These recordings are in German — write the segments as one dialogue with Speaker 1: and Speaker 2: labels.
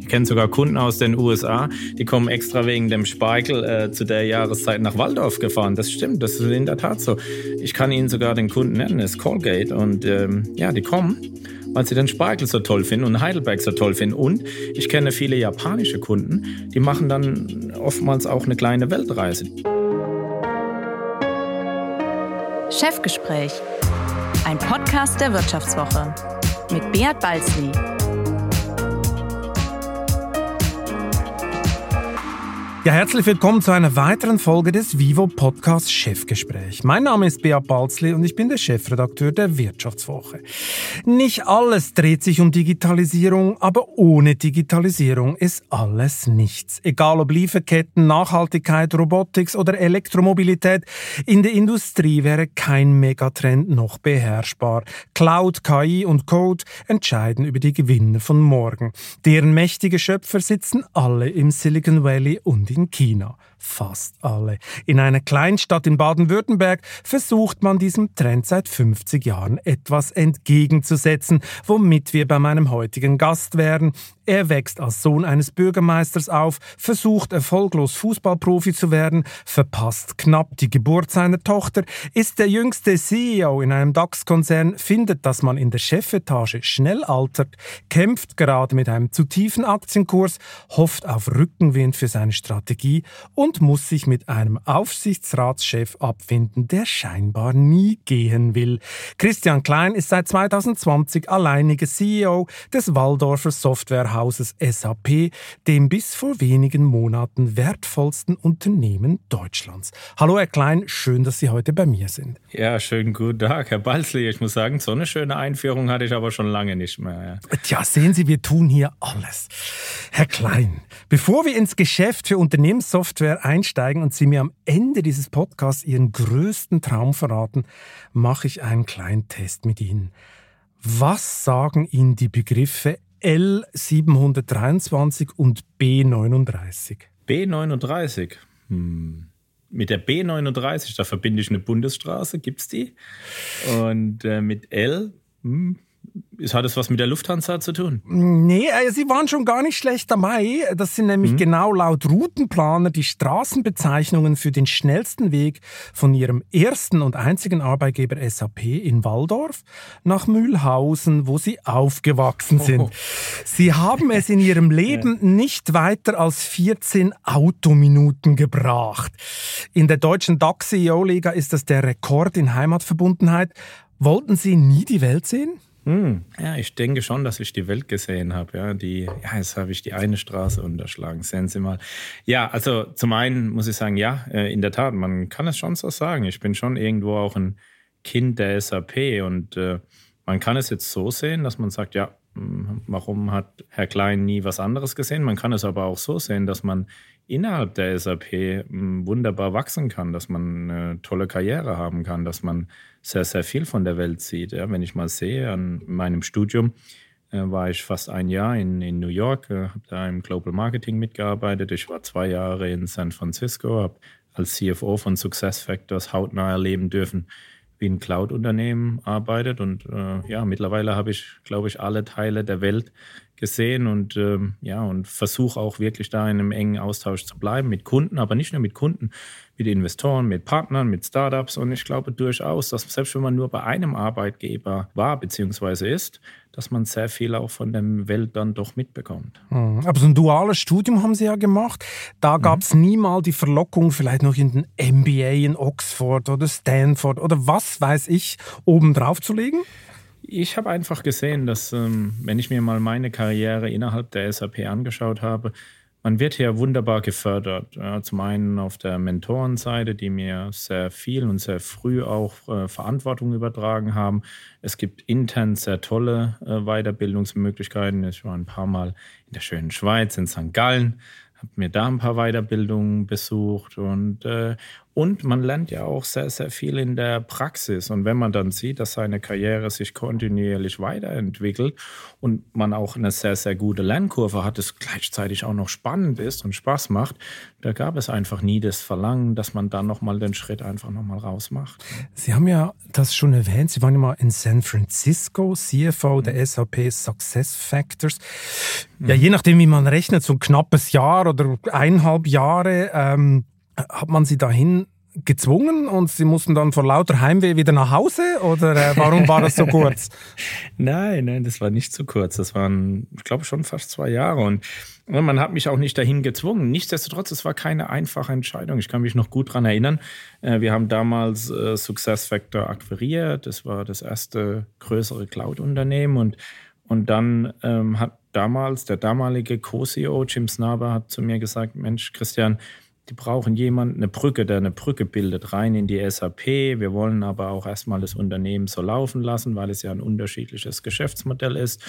Speaker 1: Ich kenne sogar Kunden aus den USA, die kommen extra wegen dem Speichel äh, zu der Jahreszeit nach Waldorf gefahren. Das stimmt, das ist in der Tat so. Ich kann Ihnen sogar den Kunden nennen, das ist Colgate. Und ähm, ja, die kommen, weil sie den Spargel so toll finden und Heidelberg so toll finden. Und ich kenne viele japanische Kunden, die machen dann oftmals auch eine kleine Weltreise.
Speaker 2: Chefgespräch, ein Podcast der Wirtschaftswoche mit Beat Balzli.
Speaker 3: Ja, herzlich willkommen zu einer weiteren Folge des Vivo Podcast Chefgespräch. Mein Name ist Beat Balzli und ich bin der Chefredakteur der Wirtschaftswoche. Nicht alles dreht sich um Digitalisierung, aber ohne Digitalisierung ist alles nichts. Egal ob Lieferketten, Nachhaltigkeit, Robotics oder Elektromobilität, in der Industrie wäre kein Megatrend noch beherrschbar. Cloud, KI und Code entscheiden über die Gewinne von morgen. Deren mächtige Schöpfer sitzen alle im Silicon Valley und in China fast alle. In einer Kleinstadt in Baden-Württemberg versucht man diesem Trend seit 50 Jahren etwas entgegenzusetzen, womit wir bei meinem heutigen Gast wären. Er wächst als Sohn eines Bürgermeisters auf, versucht erfolglos Fußballprofi zu werden, verpasst knapp die Geburt seiner Tochter, ist der jüngste CEO in einem DAX-Konzern, findet, dass man in der Chefetage schnell altert, kämpft gerade mit einem zu tiefen Aktienkurs, hofft auf Rückenwind für seine Strategie und und muss sich mit einem Aufsichtsratschef abfinden, der scheinbar nie gehen will. Christian Klein ist seit 2020 alleiniger CEO des Waldorfer Softwarehauses SAP, dem bis vor wenigen Monaten wertvollsten Unternehmen Deutschlands. Hallo Herr Klein, schön, dass Sie heute bei mir sind.
Speaker 1: Ja, schönen guten Tag, Herr Balzli. Ich muss sagen, so eine schöne Einführung hatte ich aber schon lange nicht mehr.
Speaker 3: Ja. Tja, sehen Sie, wir tun hier alles. Herr Klein, bevor wir ins Geschäft für Unternehmenssoftware einsteigen und Sie mir am Ende dieses Podcasts Ihren größten Traum verraten, mache ich einen kleinen Test mit Ihnen. Was sagen Ihnen die Begriffe L723 und B39?
Speaker 1: B39? Hm. Mit der B39, da verbinde ich eine Bundesstraße, gibt es die? Und äh, mit L, hm, hat es was mit der Lufthansa zu tun?
Speaker 3: Nee, äh, sie waren schon gar nicht schlecht dabei. Das sind nämlich mhm. genau laut Routenplaner die Straßenbezeichnungen für den schnellsten Weg von ihrem ersten und einzigen Arbeitgeber SAP in Waldorf nach Mühlhausen, wo sie aufgewachsen sind. Oh. Sie haben es in ihrem Leben nicht weiter als 14 Autominuten gebracht. In der deutschen DAX-CEO-Liga ist das der Rekord in Heimatverbundenheit. Wollten Sie nie die Welt sehen?
Speaker 1: Hm. Ja, ich denke schon, dass ich die Welt gesehen habe. Ja, die, ja, jetzt habe ich die eine Straße unterschlagen. Sehen Sie mal. Ja, also zum einen muss ich sagen, ja, äh, in der Tat, man kann es schon so sagen. Ich bin schon irgendwo auch ein Kind der SAP und äh, man kann es jetzt so sehen, dass man sagt, ja, hm, warum hat Herr Klein nie was anderes gesehen? Man kann es aber auch so sehen, dass man innerhalb der SAP hm, wunderbar wachsen kann, dass man eine tolle Karriere haben kann, dass man sehr, sehr viel von der Welt sieht. Ja, wenn ich mal sehe, an meinem Studium äh, war ich fast ein Jahr in, in New York, äh, habe da im Global Marketing mitgearbeitet. Ich war zwei Jahre in San Francisco, habe als CFO von SuccessFactors hautnah erleben dürfen, wie ein Cloud-Unternehmen arbeitet. Und äh, ja, mittlerweile habe ich, glaube ich, alle Teile der Welt gesehen und ähm, ja, und versuche auch wirklich da in einem engen Austausch zu bleiben mit Kunden, aber nicht nur mit Kunden, mit Investoren, mit Partnern, mit Startups. Und ich glaube durchaus, dass selbst wenn man nur bei einem Arbeitgeber war bzw. ist, dass man sehr viel auch von der Welt dann doch mitbekommt.
Speaker 3: Mhm. Aber so ein duales Studium haben Sie ja gemacht. Da gab es mhm. nie mal die Verlockung, vielleicht noch in den MBA in Oxford oder Stanford oder was weiß ich, oben drauf zu legen?
Speaker 1: Ich habe einfach gesehen, dass, ähm, wenn ich mir mal meine Karriere innerhalb der SAP angeschaut habe, man wird hier wunderbar gefördert. Ja, zum einen auf der Mentorenseite, die mir sehr viel und sehr früh auch äh, Verantwortung übertragen haben. Es gibt intern sehr tolle äh, Weiterbildungsmöglichkeiten. Ich war ein paar Mal in der schönen Schweiz, in St. Gallen, habe mir da ein paar Weiterbildungen besucht und, äh, Und man lernt ja auch sehr, sehr viel in der Praxis. Und wenn man dann sieht, dass seine Karriere sich kontinuierlich weiterentwickelt und man auch eine sehr, sehr gute Lernkurve hat, es gleichzeitig auch noch spannend ist und Spaß macht, da gab es einfach nie das Verlangen, dass man dann nochmal den Schritt einfach nochmal raus macht.
Speaker 3: Sie haben ja das schon erwähnt, Sie waren ja mal in San Francisco, CFO der SAP Success Factors. Ja, je nachdem, wie man rechnet, so ein knappes Jahr oder eineinhalb Jahre. Ähm hat man sie dahin gezwungen und sie mussten dann vor lauter Heimweh wieder nach Hause oder äh, warum war das so kurz?
Speaker 1: nein, nein, das war nicht so kurz. Das waren, ich glaube, schon fast zwei Jahre und man hat mich auch nicht dahin gezwungen. Nichtsdestotrotz, es war keine einfache Entscheidung. Ich kann mich noch gut daran erinnern. Äh, wir haben damals äh, SuccessFactor akquiriert. Das war das erste größere Cloud-Unternehmen und und dann ähm, hat damals der damalige Co-CEO Jim Snaber hat zu mir gesagt, Mensch, Christian, die brauchen jemanden, eine Brücke, der eine Brücke bildet, rein in die SAP. Wir wollen aber auch erstmal das Unternehmen so laufen lassen, weil es ja ein unterschiedliches Geschäftsmodell ist.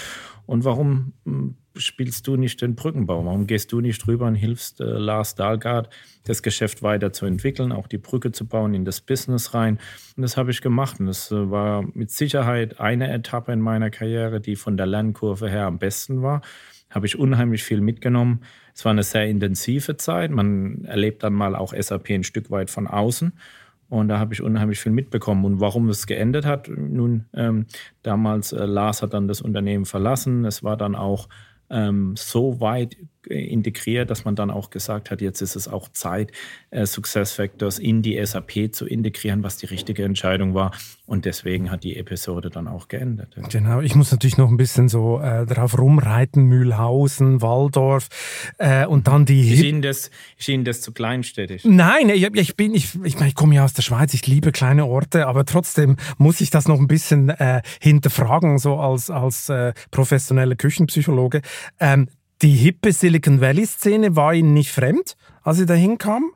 Speaker 1: Und warum hm, spielst du nicht den Brückenbau? Warum gehst du nicht drüber und hilfst äh, Lars Dahlgard, das Geschäft weiterzuentwickeln, auch die Brücke zu bauen in das Business rein? Und das habe ich gemacht. Und das äh, war mit Sicherheit eine Etappe in meiner Karriere, die von der Lernkurve her am besten war. Habe ich unheimlich viel mitgenommen es war eine sehr intensive Zeit. Man erlebt dann mal auch SAP ein Stück weit von außen. Und da habe ich unheimlich viel mitbekommen. Und warum es geendet hat, nun, ähm, damals äh, Lars hat dann das Unternehmen verlassen. Es war dann auch ähm, so weit integriert, dass man dann auch gesagt hat, jetzt ist es auch Zeit, äh, SuccessFactors in die SAP zu integrieren, was die richtige Entscheidung war. Und deswegen hat die Episode dann auch geendet.
Speaker 3: Genau, ich muss natürlich noch ein bisschen so äh, darauf rumreiten, Mühlhausen, Waldorf äh, und dann die...
Speaker 1: Ist Ihnen, das, ist Ihnen das zu kleinstädtisch?
Speaker 3: Nein, ich, ich bin, ich, ich, meine, ich komme ja aus der Schweiz, ich liebe kleine Orte, aber trotzdem muss ich das noch ein bisschen äh, hinterfragen, so als, als äh, professioneller Küchenpsychologe. Ähm, die hippe Silicon Valley-Szene war Ihnen nicht fremd, als Sie da hinkamen?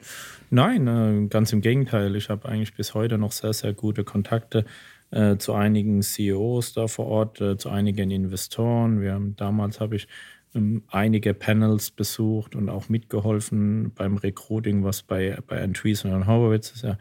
Speaker 1: Nein, äh, ganz im Gegenteil. Ich habe eigentlich bis heute noch sehr, sehr gute Kontakte äh, zu einigen CEOs da vor Ort, äh, zu einigen Investoren. Wir haben, damals habe ich ähm, einige Panels besucht und auch mitgeholfen beim Recruiting, was bei, bei Andreessen und Horowitz ist ja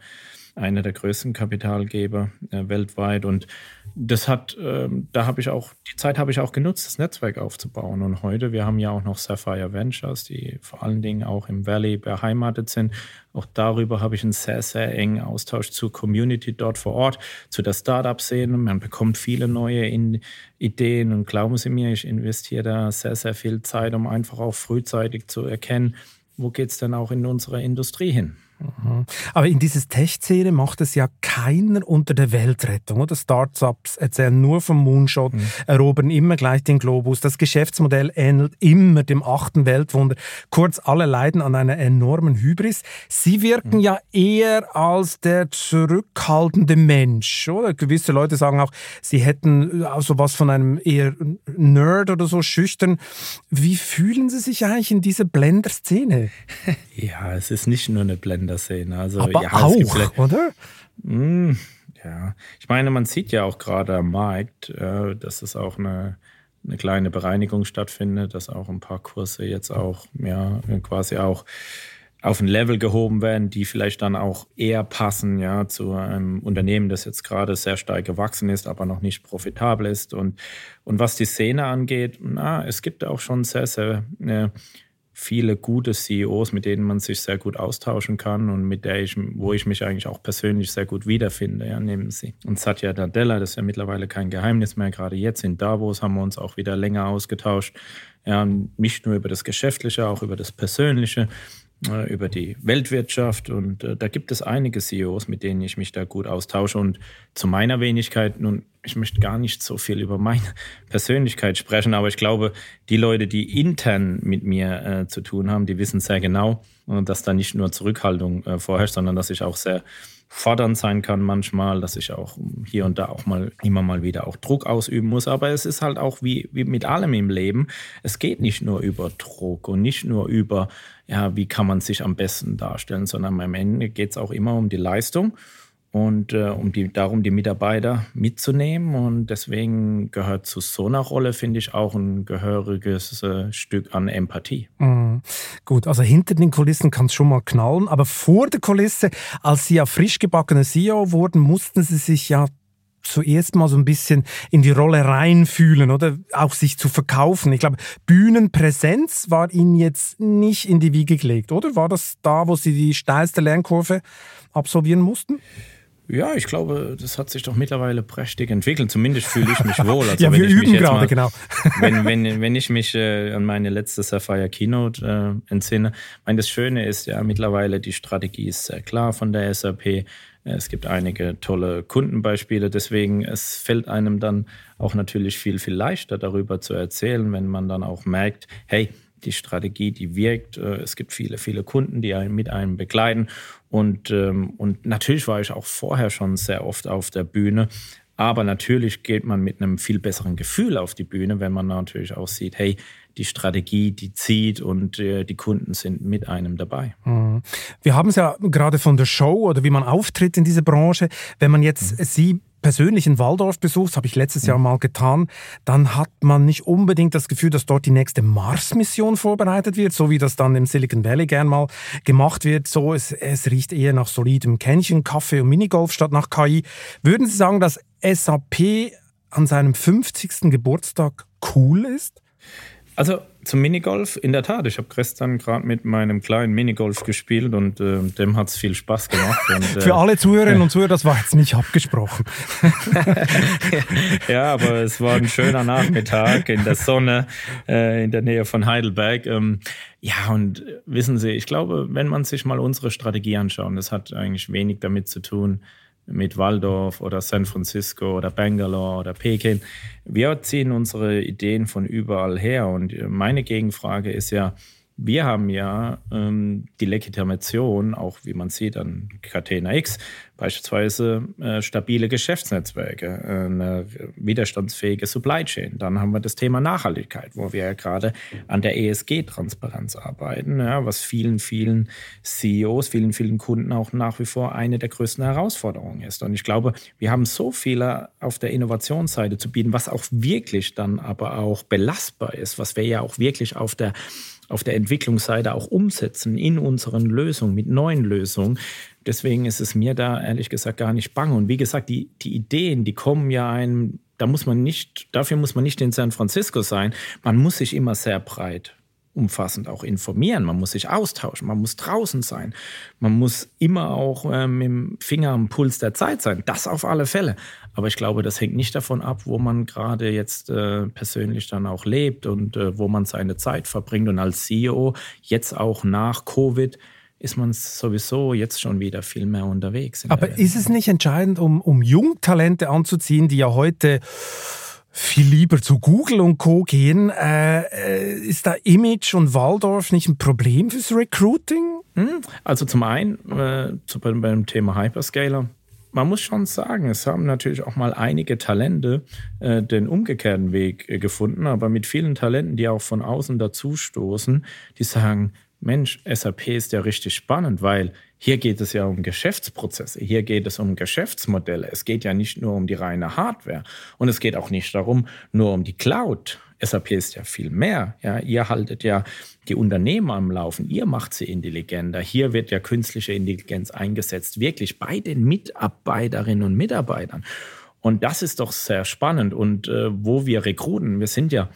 Speaker 1: einer der größten Kapitalgeber äh, weltweit. Und das hat, ähm, da habe ich auch, die Zeit habe ich auch genutzt, das Netzwerk aufzubauen. Und heute, wir haben ja auch noch Sapphire Ventures, die vor allen Dingen auch im Valley beheimatet sind. Auch darüber habe ich einen sehr, sehr engen Austausch zur Community dort vor Ort, zu der Startup-Szene. Man bekommt viele neue in Ideen und glauben Sie mir, ich investiere da sehr, sehr viel Zeit, um einfach auch frühzeitig zu erkennen, wo geht es denn auch in unserer Industrie hin.
Speaker 3: Mhm. Aber in dieser Tech-Szene macht es ja keiner unter der Weltrettung. Oder Startups erzählen nur vom Moonshot, mhm. erobern immer gleich den Globus. Das Geschäftsmodell ähnelt immer dem achten Weltwunder. Kurz, alle leiden an einer enormen Hybris. Sie wirken mhm. ja eher als der zurückhaltende Mensch. Oder? Gewisse Leute sagen auch, sie hätten also was von einem eher Nerd oder so schüchtern. Wie fühlen Sie sich eigentlich in dieser Blender-Szene?
Speaker 1: Ja, es ist nicht nur eine Blender in Szene. Also,
Speaker 3: Aber
Speaker 1: ja,
Speaker 3: auch, oder?
Speaker 1: Mh, hm, ja, ich meine, man sieht ja auch gerade am Markt, äh, dass es auch eine, eine kleine Bereinigung stattfindet, dass auch ein paar Kurse jetzt auch, ja, quasi auch auf ein Level gehoben werden, die vielleicht dann auch eher passen, ja, zu einem Unternehmen, das jetzt gerade sehr stark gewachsen ist, aber noch nicht profitabel ist. Und, und was die Szene angeht, na, es gibt auch schon sehr, sehr äh, viele gute CEOs, mit denen man sich sehr gut austauschen kann und mit der ich, wo ich mich eigentlich auch persönlich sehr gut wiederfinde. Ja, nehmen Sie. Und Satya Nadella, das ist ja mittlerweile kein Geheimnis mehr. Gerade jetzt in Davos haben wir uns auch wieder länger ausgetauscht. Ja, nicht nur über das Geschäftliche, auch über das Persönliche. Äh, über die Weltwirtschaft und äh, da gibt es einige CEOs, mit denen ich mich da gut austausche und zu meiner Wenigkeit, nun, ich möchte gar nicht so viel über meine Persönlichkeit sprechen, aber ich glaube, die Leute, die intern mit mir äh, zu tun haben, die wissen sehr genau, äh, dass da nicht nur Zurückhaltung äh, vorherrscht, sondern dass ich auch sehr fordernd sein kann manchmal, dass ich auch hier und da auch mal immer mal wieder auch Druck ausüben muss. Aber es ist halt auch wie, wie mit allem im Leben. Es geht nicht nur über Druck und nicht nur über, ja, wie kann man sich am besten darstellen, sondern am Ende geht es auch immer um die Leistung. Und äh, um die, darum die Mitarbeiter mitzunehmen. Und deswegen gehört zu so einer Rolle, finde ich, auch ein gehöriges äh, Stück an Empathie.
Speaker 3: Mhm. Gut, also hinter den Kulissen kann es schon mal knallen, aber vor der Kulisse, als Sie ja frisch gebackene CEO wurden, mussten Sie sich ja zuerst mal so ein bisschen in die Rolle reinfühlen oder auch sich zu verkaufen. Ich glaube, Bühnenpräsenz war Ihnen jetzt nicht in die Wiege gelegt, oder? War das da, wo Sie die steilste Lernkurve absolvieren mussten?
Speaker 1: Ja, ich glaube, das hat sich doch mittlerweile prächtig entwickelt. Zumindest fühle ich mich wohl.
Speaker 3: Also ja, wir üben gerade, mal, genau.
Speaker 1: wenn, wenn, wenn ich mich äh, an meine letzte Sapphire Keynote äh, entsinne, meine, das Schöne ist ja mittlerweile, die Strategie ist sehr klar von der SAP. Es gibt einige tolle Kundenbeispiele, deswegen es fällt einem dann auch natürlich viel, viel leichter darüber zu erzählen, wenn man dann auch merkt, hey, die Strategie, die wirkt. Äh, es gibt viele, viele Kunden, die einen mit einem begleiten. Und, ähm, und natürlich war ich auch vorher schon sehr oft auf der Bühne. Aber natürlich geht man mit einem viel besseren Gefühl auf die Bühne, wenn man natürlich auch sieht, hey, die Strategie, die zieht und äh, die Kunden sind mit einem dabei.
Speaker 3: Mhm. Wir haben es ja gerade von der Show oder wie man auftritt in dieser Branche. Wenn man jetzt mhm. Sie persönlich in Waldorf besucht, habe ich letztes. Jahr mal getan, dann hat man nicht unbedingt das Gefühl, dass dort die nächste Mars-Mission vorbereitet wird, so wie das dann im Silicon Valley gern mal gemacht wird. So, es, es riecht eher nach solidem Kännchen, Kaffee und Minigolf statt nach KI. Würden Sie sagen, dass SAP an seinem 50. Geburtstag cool ist?
Speaker 1: Also zum Minigolf, in der Tat. Ich habe gestern gerade mit meinem kleinen Minigolf gespielt und äh, dem hat es viel Spaß gemacht. Und,
Speaker 3: äh, Für alle Zuhörerinnen und Zuhörer, das war jetzt nicht abgesprochen.
Speaker 1: ja, aber es war ein schöner Nachmittag in der Sonne äh, in der Nähe von Heidelberg. Ähm, ja, und wissen Sie, ich glaube, wenn man sich mal unsere Strategie anschaut, das hat eigentlich wenig damit zu tun, mit Waldorf oder San Francisco oder Bangalore oder Peking. Wir ziehen unsere Ideen von überall her. Und meine Gegenfrage ist ja, wir haben ja ähm, die Legitimation, auch wie man sieht an Catena X, beispielsweise äh, stabile Geschäftsnetzwerke, äh, eine widerstandsfähige Supply Chain. Dann haben wir das Thema Nachhaltigkeit, wo wir ja gerade an der ESG-Transparenz arbeiten, ja, was vielen, vielen CEOs, vielen, vielen Kunden auch nach wie vor eine der größten Herausforderungen ist. Und ich glaube, wir haben so viele auf der Innovationsseite zu bieten, was auch wirklich dann aber auch belastbar ist, was wir ja auch wirklich auf der auf der Entwicklungsseite auch umsetzen in unseren Lösungen, mit neuen Lösungen. Deswegen ist es mir da ehrlich gesagt gar nicht bang. Und wie gesagt, die, die Ideen, die kommen ja einem, da muss man nicht, dafür muss man nicht in San Francisco sein. Man muss sich immer sehr breit umfassend auch informieren, man muss sich austauschen, man muss draußen sein, man muss immer auch äh, mit dem Finger am Puls der Zeit sein. Das auf alle Fälle. Aber ich glaube, das hängt nicht davon ab, wo man gerade jetzt äh, persönlich dann auch lebt und äh, wo man seine Zeit verbringt. Und als CEO, jetzt auch nach Covid, ist man sowieso jetzt schon wieder viel mehr unterwegs.
Speaker 3: Aber ist es nicht entscheidend, um, um Jungtalente anzuziehen, die ja heute viel lieber zu Google und Co. gehen. Äh, äh, ist da Image und Waldorf nicht ein Problem fürs Recruiting?
Speaker 1: Hm? Also zum einen äh, zu, beim Thema Hyperscaler. Man muss schon sagen, es haben natürlich auch mal einige Talente äh, den umgekehrten Weg äh, gefunden, aber mit vielen Talenten, die auch von außen dazustoßen, die sagen, Mensch, SAP ist ja richtig spannend, weil hier geht es ja um Geschäftsprozesse, hier geht es um Geschäftsmodelle. Es geht ja nicht nur um die reine Hardware und es geht auch nicht darum, nur um die Cloud. SAP ist ja viel mehr. Ja, ihr haltet ja die Unternehmen am Laufen, ihr macht sie intelligenter. Hier wird ja künstliche Intelligenz eingesetzt, wirklich bei den Mitarbeiterinnen und Mitarbeitern. Und das ist doch sehr spannend. Und äh, wo wir rekruten, wir sind ja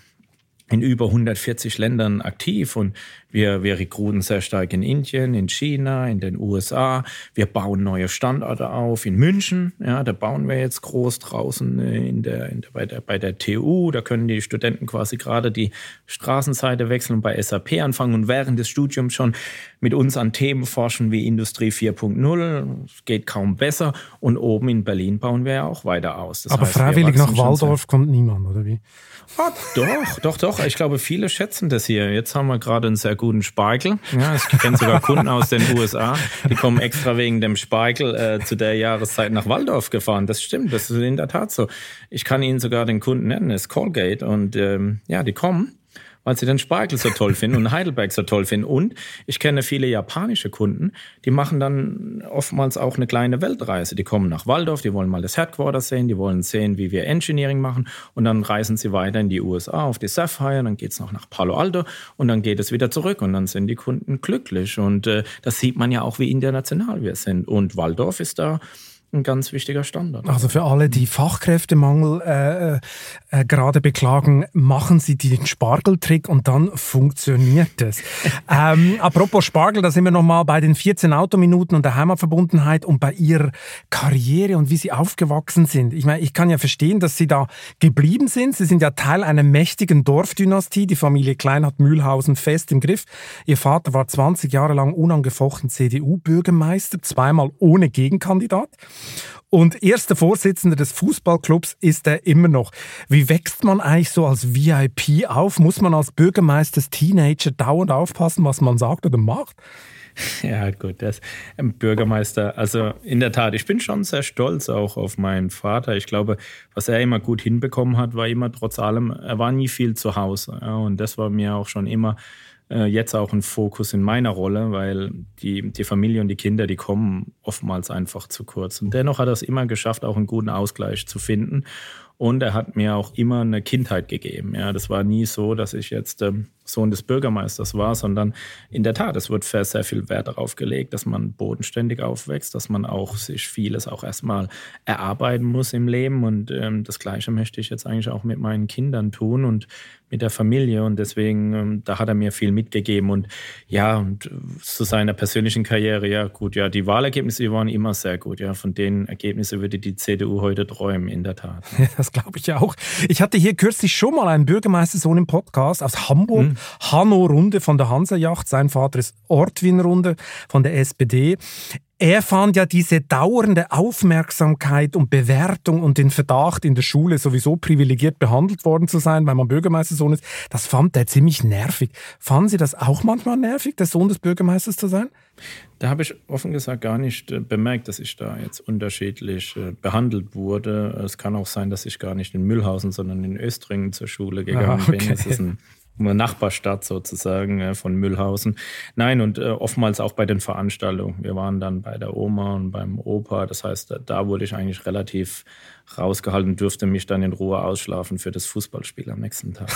Speaker 1: in über 140 Ländern aktiv und wir, wir rekruten sehr stark in Indien, in China, in den USA. Wir bauen neue Standorte auf in München. Ja, da bauen wir jetzt groß draußen äh, in der, in der, bei, der, bei der TU. Da können die Studenten quasi gerade die Straßenseite wechseln und bei SAP anfangen und während des Studiums schon mit uns an Themen forschen wie Industrie 4.0. Geht kaum besser. Und oben in Berlin bauen wir ja auch weiter aus.
Speaker 3: Das Aber heißt, freiwillig nach Waldorf kommt niemand, oder wie?
Speaker 1: Ah, doch, doch, doch. Ich glaube, viele schätzen das hier. Jetzt haben wir gerade einen sehr guten Spargel. Ja, ich kenne sogar Kunden aus den USA, die kommen extra wegen dem Spargel äh, zu der Jahreszeit nach Waldorf gefahren. Das stimmt, das ist in der Tat so. Ich kann Ihnen sogar den Kunden nennen, das ist Colgate. Und ähm, ja, die kommen weil sie den Spargel so toll finden und Heidelberg so toll finden. Und ich kenne viele japanische Kunden, die machen dann oftmals auch eine kleine Weltreise. Die kommen nach Waldorf, die wollen mal das Headquarter sehen, die wollen sehen, wie wir Engineering machen und dann reisen sie weiter in die USA auf die Sapphire, dann geht es noch nach Palo Alto und dann geht es wieder zurück und dann sind die Kunden glücklich. Und äh, das sieht man ja auch, wie international wir sind. Und Waldorf ist da ein ganz wichtiger Standard.
Speaker 3: Also für alle, die Fachkräftemangel äh, äh, äh, gerade beklagen, machen Sie den Spargeltrick und dann funktioniert es. ähm, apropos Spargel, da sind wir nochmal bei den 14 Autominuten und der Heimatverbundenheit und bei Ihrer Karriere und wie Sie aufgewachsen sind. Ich meine, ich kann ja verstehen, dass Sie da geblieben sind. Sie sind ja Teil einer mächtigen Dorfdynastie. Die Familie Klein hat Mühlhausen fest im Griff. Ihr Vater war 20 Jahre lang unangefochten CDU-Bürgermeister, zweimal ohne Gegenkandidat. Und erster Vorsitzender des Fußballclubs ist er immer noch. Wie wächst man eigentlich so als VIP auf? Muss man als Bürgermeister, Teenager dauernd aufpassen, was man sagt oder macht?
Speaker 1: Ja, gut, das Bürgermeister. Also in der Tat, ich bin schon sehr stolz auch auf meinen Vater. Ich glaube, was er immer gut hinbekommen hat, war immer trotz allem, er war nie viel zu Hause. Ja, und das war mir auch schon immer äh, jetzt auch ein Fokus in meiner Rolle, weil die, die Familie und die Kinder, die kommen oftmals einfach zu kurz. Und dennoch hat er es immer geschafft, auch einen guten Ausgleich zu finden. Und er hat mir auch immer eine Kindheit gegeben. Ja, das war nie so, dass ich jetzt ähm, Sohn des Bürgermeisters war, sondern in der Tat, es wird sehr viel Wert darauf gelegt, dass man bodenständig aufwächst, dass man auch sich vieles auch erstmal erarbeiten muss im Leben. Und ähm, das Gleiche möchte ich jetzt eigentlich auch mit meinen Kindern tun und mit der Familie. Und deswegen, ähm, da hat er mir viel mitgegeben. Und ja, und zu seiner persönlichen Karriere, ja gut, ja, die Wahlergebnisse, die waren immer sehr gut. Ja, von den Ergebnissen würde die CDU heute träumen, in der Tat.
Speaker 3: Das glaube ich auch. Ich hatte hier kürzlich schon mal einen Bürgermeistersohn im Podcast aus Hamburg, mhm. Hanno Runde von der Hansa-Yacht. Sein Vater ist Ortwin Runde von der SPD. Er fand ja diese dauernde Aufmerksamkeit und Bewertung und den Verdacht, in der Schule sowieso privilegiert behandelt worden zu sein, weil man Bürgermeistersohn ist, das fand er ziemlich nervig. Fanden Sie das auch manchmal nervig, der Sohn des Bürgermeisters zu sein?
Speaker 1: Da habe ich offen gesagt gar nicht äh, bemerkt, dass ich da jetzt unterschiedlich äh, behandelt wurde. Es kann auch sein, dass ich gar nicht in Mühlhausen, sondern in Östringen zur Schule gegangen ah, okay. bin. Das ist ein Nachbarstadt sozusagen äh, von Mühlhausen. Nein, und äh, oftmals auch bei den Veranstaltungen. Wir waren dann bei der Oma und beim Opa. Das heißt, da, da wurde ich eigentlich relativ rausgehalten, dürfte mich dann in Ruhe ausschlafen für das Fußballspiel am nächsten Tag.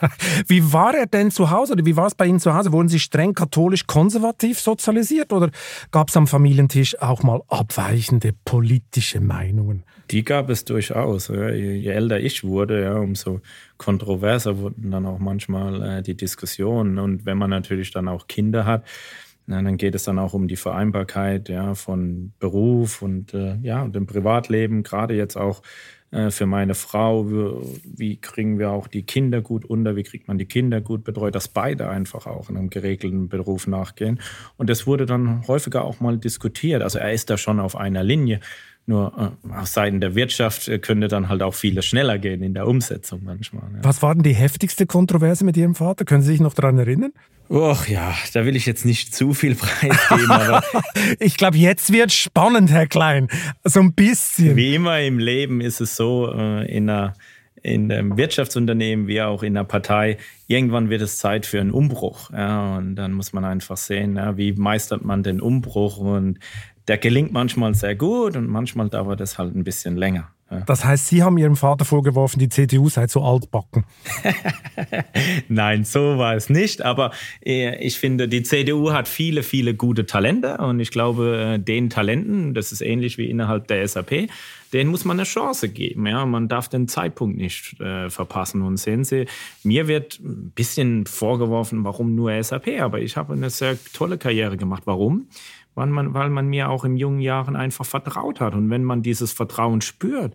Speaker 3: wie war er denn zu Hause oder wie war es bei Ihnen zu Hause? Wurden Sie streng katholisch-konservativ sozialisiert oder gab es am Familientisch auch mal abweichende politische Meinungen?
Speaker 1: Die gab es durchaus. Ja. Je, je, älter ich wurde, ja, umso kontroverser wurden dann auch manchmal äh, die Diskussionen. Und wenn man natürlich dann auch Kinder hat, na, dann geht es dann auch um die Vereinbarkeit ja, von Beruf und äh, ja, dem Privatleben, gerade jetzt auch äh, für meine Frau, wie, wie, kriegen wir auch die Kinder gut unter, wie kriegt man die Kinder gut betreut, dass beide einfach auch in einem geregelten Beruf nachgehen. Und das wurde dann häufiger auch mal diskutiert. Also er ist da schon auf einer Linie. Nur äh, auf Seiten der Wirtschaft äh, könnte dann halt auch vieles schneller gehen in der Umsetzung manchmal. Ja.
Speaker 3: Was war denn die heftigste Kontroverse mit Ihrem Vater? Können Sie sich noch daran erinnern?
Speaker 1: Och ja, da will ich jetzt nicht zu viel preisgeben. aber
Speaker 3: ich glaube, jetzt wird spannend, Herr Klein. So ein bisschen.
Speaker 1: Wie immer im Leben ist es so, äh, in einer in einem Wirtschaftsunternehmen wie auch in einer Partei, irgendwann wird es Zeit für einen Umbruch. Ja, und dann muss man einfach sehen, ja, wie meistert man den Umbruch. Und der gelingt manchmal sehr gut und manchmal dauert es halt ein bisschen länger.
Speaker 3: Das heißt, Sie haben Ihrem Vater vorgeworfen, die CDU sei zu altbacken.
Speaker 1: Nein, so war es nicht. Aber äh, ich finde, die CDU hat viele, viele gute Talente. Und ich glaube, äh, den Talenten, das ist ähnlich wie innerhalb der SAP, denen muss man eine Chance geben. Ja, man darf den Zeitpunkt nicht äh, verpassen. Und sehen Sie, mir wird ein bisschen vorgeworfen, warum nur SAP. Aber ich habe eine sehr tolle Karriere gemacht. Warum? Weil man, weil man mir auch in jungen Jahren einfach vertraut hat. Und wenn man dieses Vertrauen spürt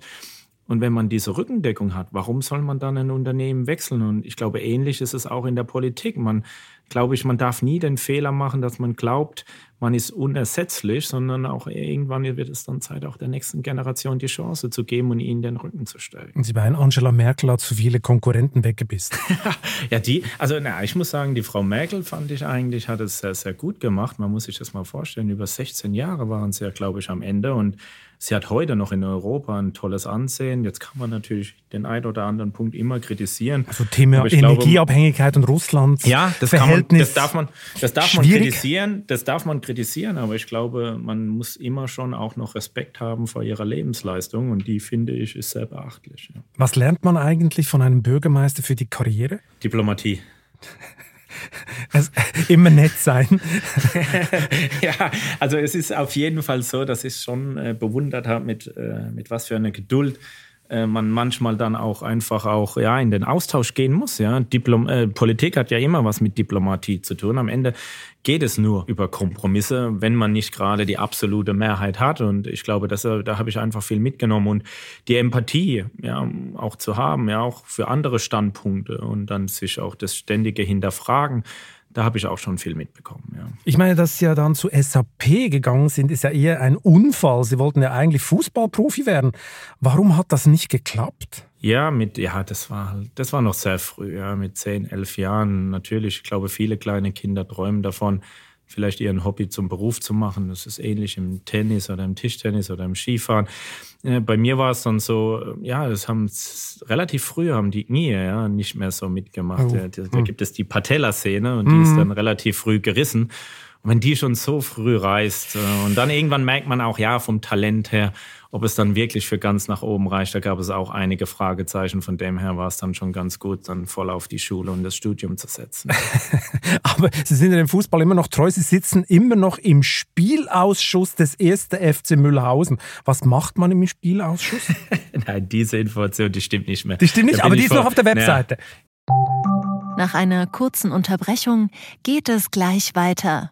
Speaker 1: und wenn man diese Rückendeckung hat, warum soll man dann ein Unternehmen wechseln? Und ich glaube, ähnlich ist es auch in der Politik. Man, glaube ich, man darf nie den Fehler machen, dass man glaubt, man ist unersetzlich, sondern auch irgendwann wird es dann Zeit, auch der nächsten Generation die Chance zu geben und ihnen den Rücken zu stellen.
Speaker 3: Sie meinen, Angela Merkel hat zu viele Konkurrenten weggebissen?
Speaker 1: ja, die, also na, ich muss sagen, die Frau Merkel fand ich eigentlich, hat es sehr, sehr gut gemacht. Man muss sich das mal vorstellen, über 16 Jahre waren sie ja, glaube ich, am Ende und Sie hat heute noch in Europa ein tolles Ansehen. Jetzt kann man natürlich den einen oder anderen Punkt immer kritisieren.
Speaker 3: Also Thema Energieabhängigkeit glaube, und Russland.
Speaker 1: Ja, das, Verhältnis man, das darf man, das darf man kritisieren. Das darf man kritisieren, aber ich glaube, man muss immer schon auch noch Respekt haben vor ihrer Lebensleistung und die finde ich ist sehr beachtlich. Ja.
Speaker 3: Was lernt man eigentlich von einem Bürgermeister für die Karriere?
Speaker 1: Diplomatie.
Speaker 3: Also, immer nett sein.
Speaker 1: ja, also es ist auf jeden Fall so, dass ich schon äh, bewundert habe, mit, äh, mit was für einer Geduld man manchmal dann auch einfach auch ja in den Austausch gehen muss. Ja, Diplom äh, Politik hat ja immer was mit Diplomatie zu tun. Am Ende geht es nur über Kompromisse, wenn man nicht gerade die absolute Mehrheit hat. Und ich glaube, dass, da habe ich einfach viel mitgenommen und die Empathie ja auch zu haben, ja auch für andere Standpunkte und dann sich auch das ständige Hinterfragen da habe ich auch schon viel mitbekommen. Ja.
Speaker 3: Ich meine, dass Sie ja dann zu SAP gegangen sind, ist ja eher ein Unfall. Sie wollten ja eigentlich Fußballprofi werden. Warum hat das nicht geklappt?
Speaker 1: Ja, mit, ja, das war, das war noch sehr früh, ja, mit 10, 11 Jahren. Natürlich, ich glaube, viele kleine Kinder träumen davon, vielleicht ihren Hobby zum Beruf zu machen. Das ist ähnlich im Tennis oder im Tischtennis oder im Skifahren. Bei mir war es dann so, ja, das haben relativ früh haben die Knie ja nicht mehr so mitgemacht. Oh. Da, da, hm. gibt es die Patella-Szene und die ist hm. dann relativ früh gerissen. Wenn die schon so früh reißt äh, und dann irgendwann merkt man auch, ja, vom Talent her, ob es dann wirklich für ganz nach oben reicht, da gab es auch einige Fragezeichen. Von dem her war es dann schon ganz gut, dann voll auf die Schule und das Studium zu setzen.
Speaker 3: Aber Sie sind ja dem Fußball immer noch treu. Sie sitzen immer noch im Spielausschuss des 1. FC Mühlhausen. Was macht man im Spielausschuss?
Speaker 1: Nein, diese Information, die stimmt nicht mehr.
Speaker 3: Die stimmt nicht, aber die ist noch auf der Webseite.
Speaker 2: Ja. Nach einer kurzen Unterbrechung geht es gleich weiter.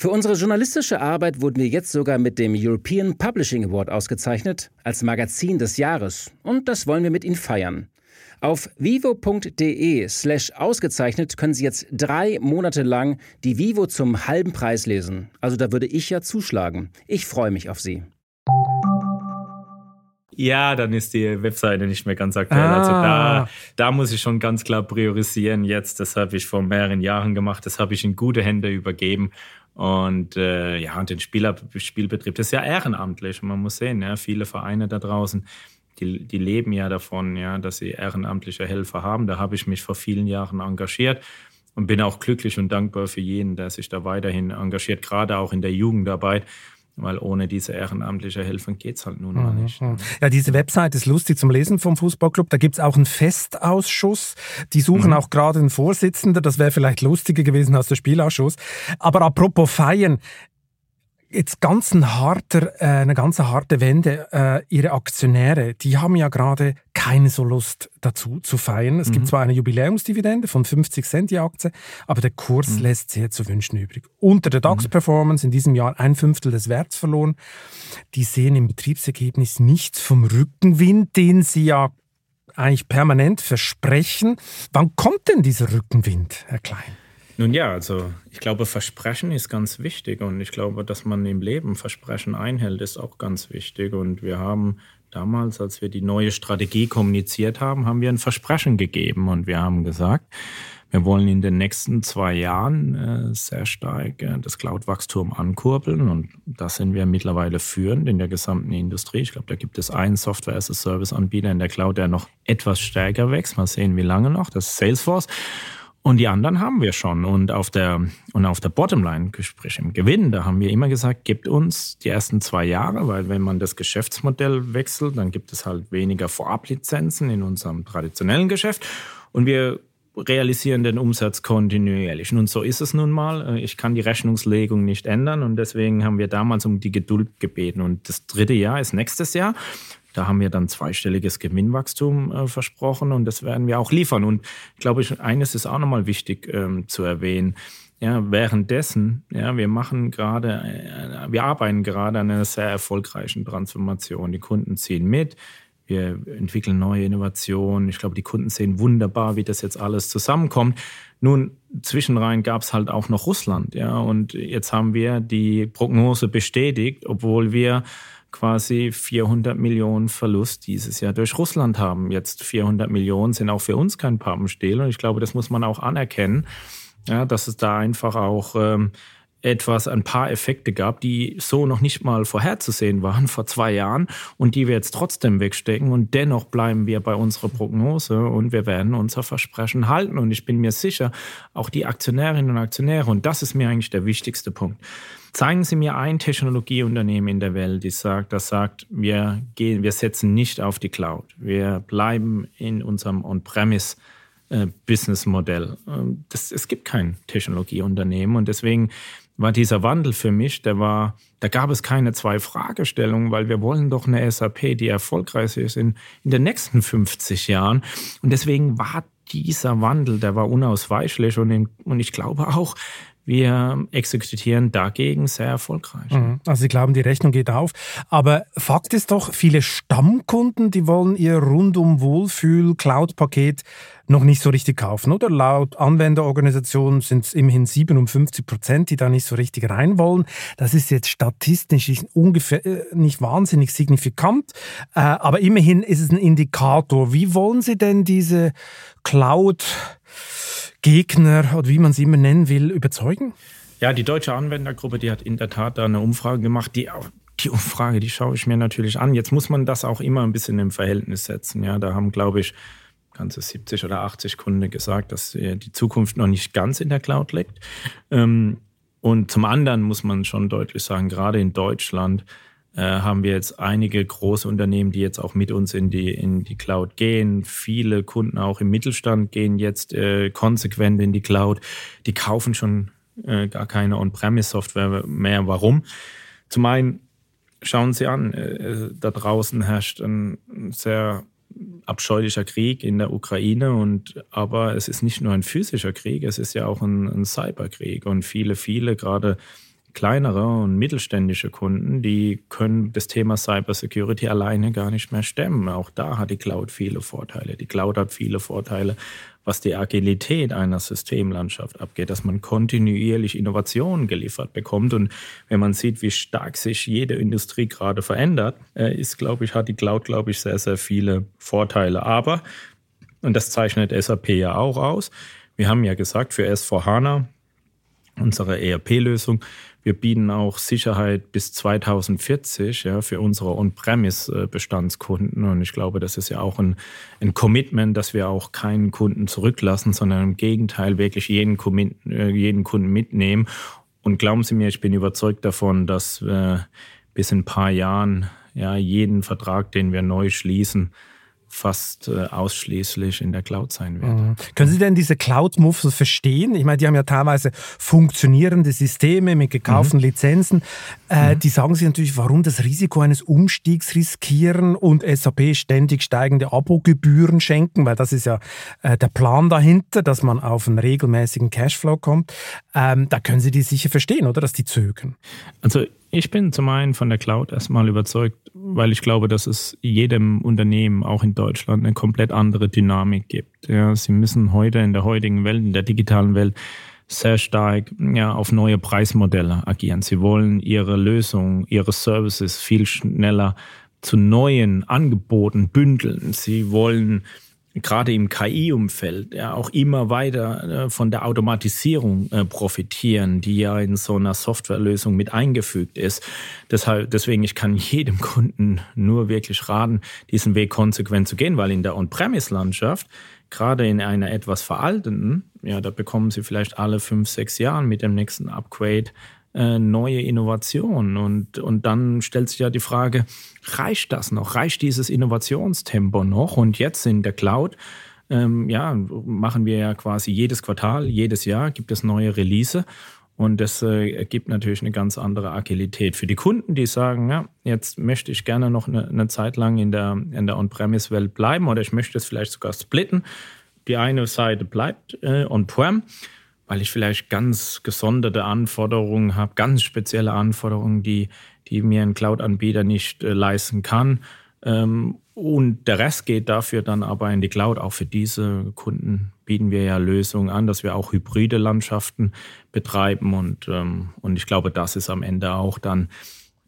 Speaker 4: Für unsere journalistische Arbeit wurden wir jetzt sogar mit dem European Publishing Award ausgezeichnet als Magazin des Jahres und das wollen wir mit Ihnen feiern. Auf vivo.de slash ausgezeichnet können Sie jetzt drei Monate lang die Vivo zum halben Preis lesen. Also da würde ich ja zuschlagen. Ich freue mich auf Sie.
Speaker 1: Ja, dann ist die Webseite nicht mehr ganz aktuell. Ah. Also da, ah. da muss ich schon ganz klar priorisieren jetzt. Das habe ich vor mehreren Jahren gemacht. Das habe ich in gute Hände übergeben. Und äh, ja, und den Spieler, Spielbetrieb, das ist ja ehrenamtlich. man muss sehen, ja, viele Vereine da draußen, die, die leben ja davon, ja, dass sie ehrenamtliche Helfer haben. Da habe ich mich vor vielen Jahren engagiert und bin auch glücklich und dankbar für jeden, der sich da weiterhin engagiert, gerade auch in der Jugendarbeit weil ohne diese ehrenamtliche Helfer geht es halt nun mal mhm, nicht.
Speaker 3: Mhm. Ja, diese Website ist lustig zum Lesen vom Fußballclub. Da gibt es auch einen Festausschuss. Die suchen mhm. auch gerade einen Vorsitzenden. Das wäre vielleicht lustiger gewesen als der Spielausschuss. Aber apropos Feiern, jetzt ganz ein harter, äh, eine ganz harte Wende. Äh, ihre Aktionäre, die haben ja gerade keine so Lust dazu zu feiern. Es mhm. gibt zwar eine Jubiläumsdividende von 50 Cent die Aktie, aber der Kurs mhm. lässt sehr zu wünschen übrig. Unter der DAX-Performance in diesem Jahr ein Fünftel des Werts verloren. Die sehen im Betriebsergebnis nichts vom Rückenwind, den sie ja eigentlich permanent versprechen. Wann kommt denn dieser Rückenwind, Herr Klein?
Speaker 1: Nun ja, also ich glaube, Versprechen ist ganz wichtig und ich glaube, dass man im Leben Versprechen einhält, ist auch ganz wichtig. Und wir haben damals, als wir die neue Strategie kommuniziert haben, haben wir ein Versprechen gegeben und wir haben gesagt, wir wollen in den nächsten zwei Jahren äh, sehr stark äh, das Cloud-Wachstum ankurbeln und da sind wir mittlerweile führend in der gesamten Industrie. Ich glaube, da gibt es einen Software-as-a-Service-Anbieter in der Cloud, der noch etwas stärker wächst. Mal sehen, wie lange noch. Das ist Salesforce. Und die anderen haben wir schon. Und auf der, und auf der Bottomline, sprich im Gewinn, da haben wir immer gesagt, gibt uns die ersten zwei Jahre, weil wenn man das Geschäftsmodell wechselt, dann gibt es halt weniger Vorablizenzen in unserem traditionellen Geschäft. Und wir realisieren den Umsatz kontinuierlich. Und so ist es nun mal. Äh, ich kann die Rechnungslegung nicht ändern und deswegen haben wir damals um die Geduld gebeten. Und das dritte Jahr ist nächstes Jahr. Da haben wir dann zweistelliges Gewinnwachstum äh, versprochen und das werden wir auch liefern. Und ich glaube, eines ist auch nochmal wichtig ähm, zu erwähnen. Ja, währenddessen, ja, wir machen gerade, äh, wir arbeiten gerade an einer sehr erfolgreichen Transformation. Die Kunden ziehen mit. Wir entwickeln neue Innovationen. Ich glaube, die Kunden sehen wunderbar, wie das jetzt alles zusammenkommt. Nun, zwischenrein gab es halt auch noch Russland, ja. Und jetzt haben wir die Prognose bestätigt, obwohl wir quasi 400 Millionen Verlust dieses Jahr durch Russland haben. Jetzt 400 Millionen sind auch für uns kein Pappenstiel. Und ich glaube, das muss man auch anerkennen, ja, dass es da einfach auch ähm, etwas, ein paar Effekte gab, die so noch nicht mal vorherzusehen waren vor zwei Jahren und die wir jetzt trotzdem wegstecken und dennoch bleiben wir bei unserer Prognose und wir werden unser Versprechen halten und ich bin mir sicher, auch die Aktionärinnen und Aktionäre und das ist mir eigentlich der wichtigste Punkt. Zeigen Sie mir ein Technologieunternehmen in der Welt, die sagt, das sagt, wir gehen, wir setzen nicht auf die Cloud. Wir bleiben in unserem On-Premise äh. Ähm, das, es gibt kein Technologieunternehmen und deswegen war dieser Wandel für mich, der war, da gab es keine zwei Fragestellungen, weil wir wollen doch eine SAP, die erfolgreich ist in, in den nächsten 50 Jahren. Und deswegen war dieser Wandel, der war unausweichlich und, in, und ich glaube auch, wir exekutieren dagegen sehr erfolgreich. Mhm.
Speaker 3: Also Sie glauben, die Rechnung geht auf. Aber Fakt ist doch, viele Stammkunden, die wollen ihr rundum Wohlfühl-Cloud-Paket noch nicht so richtig kaufen, oder? Laut Anwenderorganisation sind es immerhin 57 Prozent, die da nicht so richtig rein wollen. Das ist jetzt statistisch ungefähr äh, nicht wahnsinnig signifikant, äh, aber immerhin ist es ein Indikator. Wie wollen Sie denn diese Cloud Gegner oder wie man sie immer nennen will, überzeugen?
Speaker 1: Ja, die deutsche Anwendergruppe, die hat in der Tat da eine Umfrage gemacht, die die Umfrage, die schaue ich mir natürlich an. Jetzt muss man das auch immer ein bisschen im Verhältnis setzen. Ja, da haben, glaube ich, ganze 70 oder 80 Kunden gesagt, dass die Zukunft noch nicht ganz in der Cloud liegt. Ähm, und zum anderen muss man schon deutlich sagen, gerade in Deutschland äh, haben wir jetzt einige große Unternehmen, die jetzt auch mit uns in die, in die Cloud gehen. Viele Kunden auch im Mittelstand gehen jetzt äh, konsequent in die Cloud. Die kaufen schon äh, gar keine On-Premise-Software mehr. Warum? Zum einen schauen Sie an, äh, da draußen herrscht ein sehr abscheulicher Krieg in der Ukraine und aber es ist nicht nur ein physischer Krieg, es ist ja auch ein, ein Cyberkrieg und viele, viele gerade kleinere und mittelständische Kunden, die können das Thema Cybersecurity alleine gar nicht mehr stemmen. Auch da hat die Cloud viele Vorteile. Die Cloud hat viele Vorteile, was die Agilität einer Systemlandschaft abgeht, dass man kontinuierlich Innovationen geliefert bekommt. Und wenn man sieht, wie stark sich jede Industrie gerade verändert, äh, ist, glaube ich, hat die Cloud, glaube ich, sehr, sehr viele Vorteile. Aber, und das zeichnet SAP ja auch aus, wir haben ja gesagt, für S4HANA, unsere ERP-Lösung, wir bieten auch Sicherheit bis 2040 ja, für unsere On-Premise-Bestandskunden. Und ich glaube, das ist ja auch ein, ein Commitment, dass wir auch keinen Kunden zurücklassen, sondern im Gegenteil wirklich jeden, Commit, äh, jeden Kunden mitnehmen. Und glauben Sie mir, ich bin überzeugt davon, dass äh, bis in ein paar Jahren ja, jeden Vertrag, den wir neu schließen, fast äh, ausschließlich in der Cloud sein wird. Mhm.
Speaker 3: Können Sie denn diese Cloud-Moves verstehen? Ich meine, die haben ja teilweise funktionierende Systeme mit gekauften mhm. Lizenzen. Äh, mhm. Die sagen sich natürlich, warum das Risiko eines Umstiegs riskieren und SAP ständig steigende Abogebühren schenken, weil das ist ja äh, der Plan dahinter, dass man auf einen regelmäßigen Cashflow kommt. Ähm, da können Sie die sicher verstehen, oder, dass die zögern.
Speaker 1: Also ich bin zum einen von der Cloud erstmal überzeugt, weil ich glaube, dass es jedem Unternehmen, auch in Deutschland, eine komplett andere Dynamik gibt. Ja, sie müssen heute in der heutigen Welt, in der digitalen Welt, sehr stark ja, auf neue Preismodelle agieren. Sie wollen ihre Lösungen, ihre Services viel schneller zu neuen Angeboten bündeln. Sie wollen gerade im KI-Umfeld ja auch immer weiter äh, von der Automatisierung äh, profitieren, die ja in so einer Softwarelösung mit eingefügt ist. Deshalb, deswegen, ich kann jedem Kunden nur wirklich raten, diesen Weg konsequent zu gehen, weil in der On-Premise-Landschaft, gerade in einer etwas veralteten, ja, da bekommen Sie vielleicht alle fünf, sechs Jahre mit dem nächsten Upgrade äh, neue Innovationen. Und, und dann stellt sich ja die Frage, reicht das noch? Reicht dieses Innovationstempo noch? Und jetzt in der Cloud ähm, ja, machen wir ja quasi jedes Quartal, jedes Jahr gibt es neue Release. Und das äh, ergibt natürlich eine ganz andere Agilität für die Kunden, die sagen, ja, jetzt möchte ich gerne noch eine, eine Zeit lang in der, in der On-Premise-Welt bleiben oder ich möchte es vielleicht sogar splitten. Die eine Seite bleibt äh, On-Prem, weil ich vielleicht ganz gesonderte Anforderungen habe, ganz spezielle Anforderungen, die, die mir ein Cloud-Anbieter nicht äh, leisten kann. Ähm, und der Rest geht dafür dann aber in die Cloud. Auch für diese Kunden bieten wir ja Lösungen an, dass wir auch hybride Landschaften betreiben. Und, ähm, und ich glaube, das ist am Ende auch dann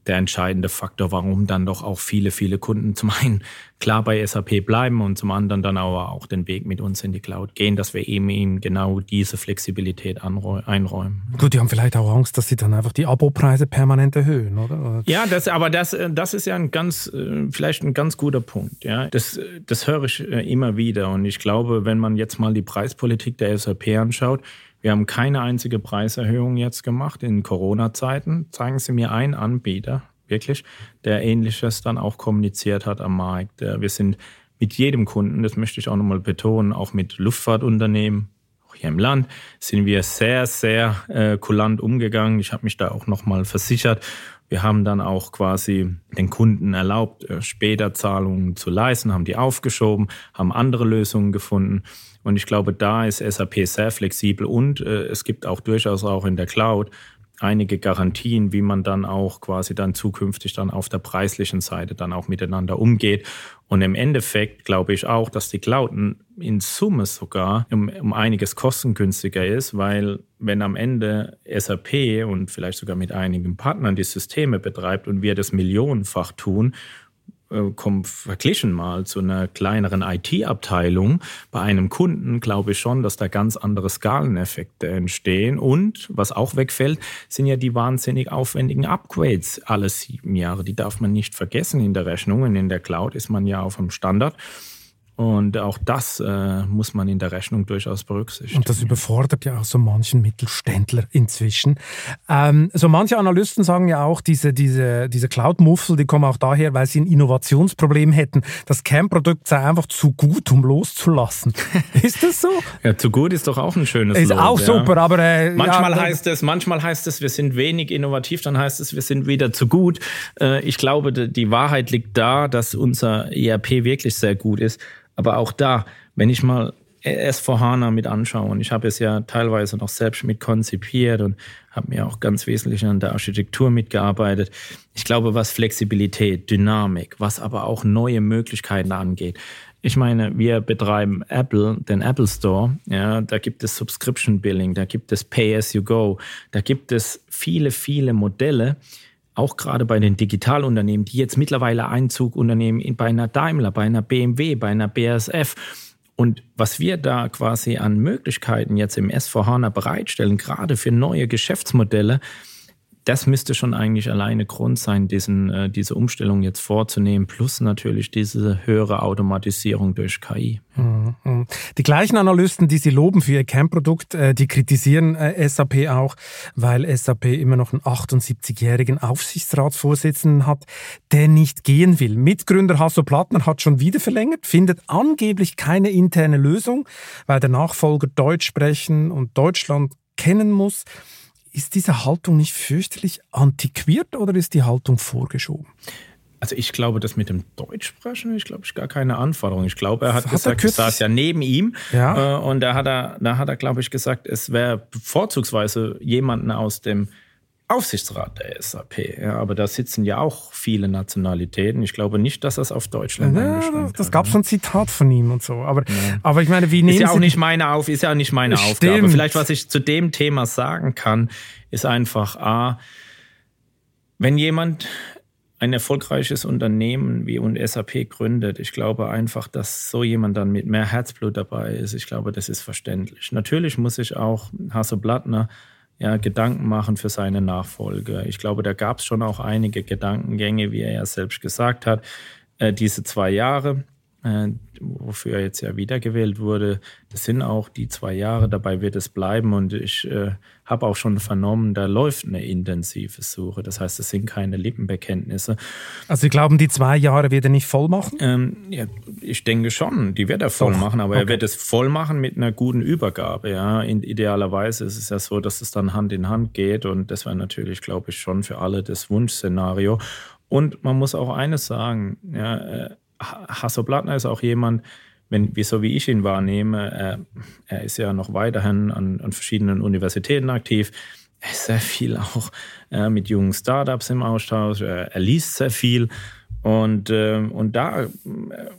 Speaker 1: der entscheidende Faktor, warum dann doch auch viele, viele Kunden zum einen klar bei SAP bleiben und zum anderen dann aber auch den Weg mit uns in die Cloud gehen, dass wir eben ihnen genau diese Flexibilität einräumen.
Speaker 3: Gut, die haben vielleicht auch Angst, dass sie dann einfach die Abopreise permanent erhöhen, oder?
Speaker 1: Ja, das, aber das, das ist ja ein ganz, äh, vielleicht ein ganz guter Punkt. Ja, das, das höre ich äh, immer wieder und ich glaube, wenn man jetzt mal die Preispolitik der SAP anschaut, wir haben keine einzige Preiserhöhung jetzt gemacht in Corona-Zeiten. Zeigen Sie mir einen Anbieter, wirklich, der Ähnliches dann auch kommuniziert hat am Markt. Wir sind mit jedem Kunden, das möchte ich auch nochmal betonen, auch mit Luftfahrtunternehmen, auch hier im Land, sind wir sehr, sehr äh, kulant umgegangen. Ich habe mich da auch nochmal versichert. Wir haben dann auch quasi den Kunden erlaubt, äh, später Zahlungen zu leisten, haben die aufgeschoben, haben andere Lösungen gefunden. Und ich glaube, da ist SAP sehr flexibel und äh, es gibt auch durchaus auch in der Cloud einige Garantien, wie man dann auch quasi dann zukünftig dann auf der preislichen Seite dann auch miteinander umgeht. Und im Endeffekt glaube ich auch, dass die Cloud in Summe sogar um, um einiges kostengünstiger ist, weil wenn am Ende SAP und vielleicht sogar mit einigen Partnern die Systeme betreibt und wir das millionenfach tun äh, verglichen mal zu einer kleineren IT-Abteilung bei einem Kunden, glaube ich schon, dass da ganz andere Skaleneffekte entstehen. Und was auch wegfällt, sind ja die wahnsinnig aufwendigen Upgrades alle sieben Jahre. Die darf man nicht vergessen in der Rechnung. Und in der Cloud ist man ja auf einem Standard. Und auch das äh, muss man in der Rechnung durchaus berücksichtigen.
Speaker 3: Und das überfordert ja auch so manchen Mittelständler inzwischen. Ähm, so manche Analysten sagen ja auch, diese, diese, diese Cloud-Muffel, die kommen auch daher, weil sie ein Innovationsproblem hätten. Das Kernprodukt sei einfach zu gut, um loszulassen. ist das so?
Speaker 1: Ja, zu gut ist doch auch ein schönes
Speaker 3: Ist Lob, auch ja. super, aber... Äh,
Speaker 1: manchmal, ja, heißt es, manchmal heißt es, wir sind wenig innovativ, dann heißt es, wir sind wieder zu gut. Äh, ich glaube, die Wahrheit liegt da, dass unser ERP wirklich sehr gut ist. Aber auch da, wenn ich mal S4HANA mit anschaue, und ich habe es ja teilweise noch selbst mit konzipiert und habe mir auch ganz wesentlich an der Architektur mitgearbeitet. Ich glaube, was Flexibilität, Dynamik, was aber auch neue Möglichkeiten angeht. Ich meine, wir betreiben Apple, den Apple Store. Ja, da gibt es Subscription Billing, da gibt es Pay as you go, da gibt es viele, viele Modelle, auch gerade bei den Digitalunternehmen, die jetzt mittlerweile Einzug unternehmen bei einer Daimler, bei einer BMW, bei einer BASF. Und was wir da quasi an Möglichkeiten jetzt im S4HANA bereitstellen, gerade für neue Geschäftsmodelle, das müsste schon eigentlich alleine Grund sein, diesen, äh, diese Umstellung jetzt vorzunehmen, plus natürlich diese höhere Automatisierung durch KI.
Speaker 3: Mhm. Die gleichen Analysten, die Sie loben für Ihr Kernprodukt, äh, die kritisieren äh, SAP auch, weil SAP immer noch einen 78-jährigen Aufsichtsratsvorsitzenden hat, der nicht gehen will. Mitgründer Hasso Plattner hat schon wieder verlängert, findet angeblich keine interne Lösung, weil der Nachfolger Deutsch sprechen und Deutschland kennen muss. Ist diese Haltung nicht fürchterlich antiquiert oder ist die Haltung vorgeschoben?
Speaker 1: Also ich glaube, das mit dem Deutschsprechen ist, glaube ich, gar keine Anforderung. Ich glaube, er hat, hat gesagt, er ich saß ja neben ihm ja. Äh, und da hat er, da hat er, glaube ich, gesagt, es wäre vorzugsweise jemanden aus dem Aufsichtsrat der SAP. Ja, aber da sitzen ja auch viele Nationalitäten. Ich glaube nicht, dass das auf Deutschland
Speaker 3: ja, Das gab schon ein Zitat von ihm und so. Aber, ja. aber ich meine, wie nehmen
Speaker 1: ist ja
Speaker 3: auch
Speaker 1: Sie nicht meine auf, ist ja nicht meine Stimmt. Aufgabe. Vielleicht was ich zu dem Thema sagen kann, ist einfach a, wenn jemand ein erfolgreiches Unternehmen wie und SAP gründet, ich glaube einfach, dass so jemand dann mit mehr Herzblut dabei ist. Ich glaube, das ist verständlich. Natürlich muss ich auch Hasso Blattner ja, Gedanken machen für seine Nachfolge. Ich glaube, da gab es schon auch einige Gedankengänge, wie er ja selbst gesagt hat, äh, diese zwei Jahre. Äh, wofür er jetzt ja wiedergewählt wurde, das sind auch die zwei Jahre, dabei wird es bleiben. Und ich äh, habe auch schon vernommen, da läuft eine intensive Suche. Das heißt, es sind keine Lippenbekenntnisse.
Speaker 3: Also Sie glauben, die zwei Jahre wird er nicht voll machen?
Speaker 1: Ähm, ja, ich denke schon, die wird er voll Doch. machen, aber okay. er wird es voll machen mit einer guten Übergabe. Ja. In, idealerweise ist es ja so, dass es dann Hand in Hand geht und das wäre natürlich, glaube ich, schon für alle das Wunschszenario. Und man muss auch eines sagen, ja, äh, Hasso Plattner ist auch jemand, wenn, wie, so wie ich ihn wahrnehme, er, er ist ja noch weiterhin an, an, verschiedenen Universitäten aktiv. Er ist sehr viel auch äh, mit jungen Startups im Austausch. Er, er liest sehr viel. Und, äh, und da, äh,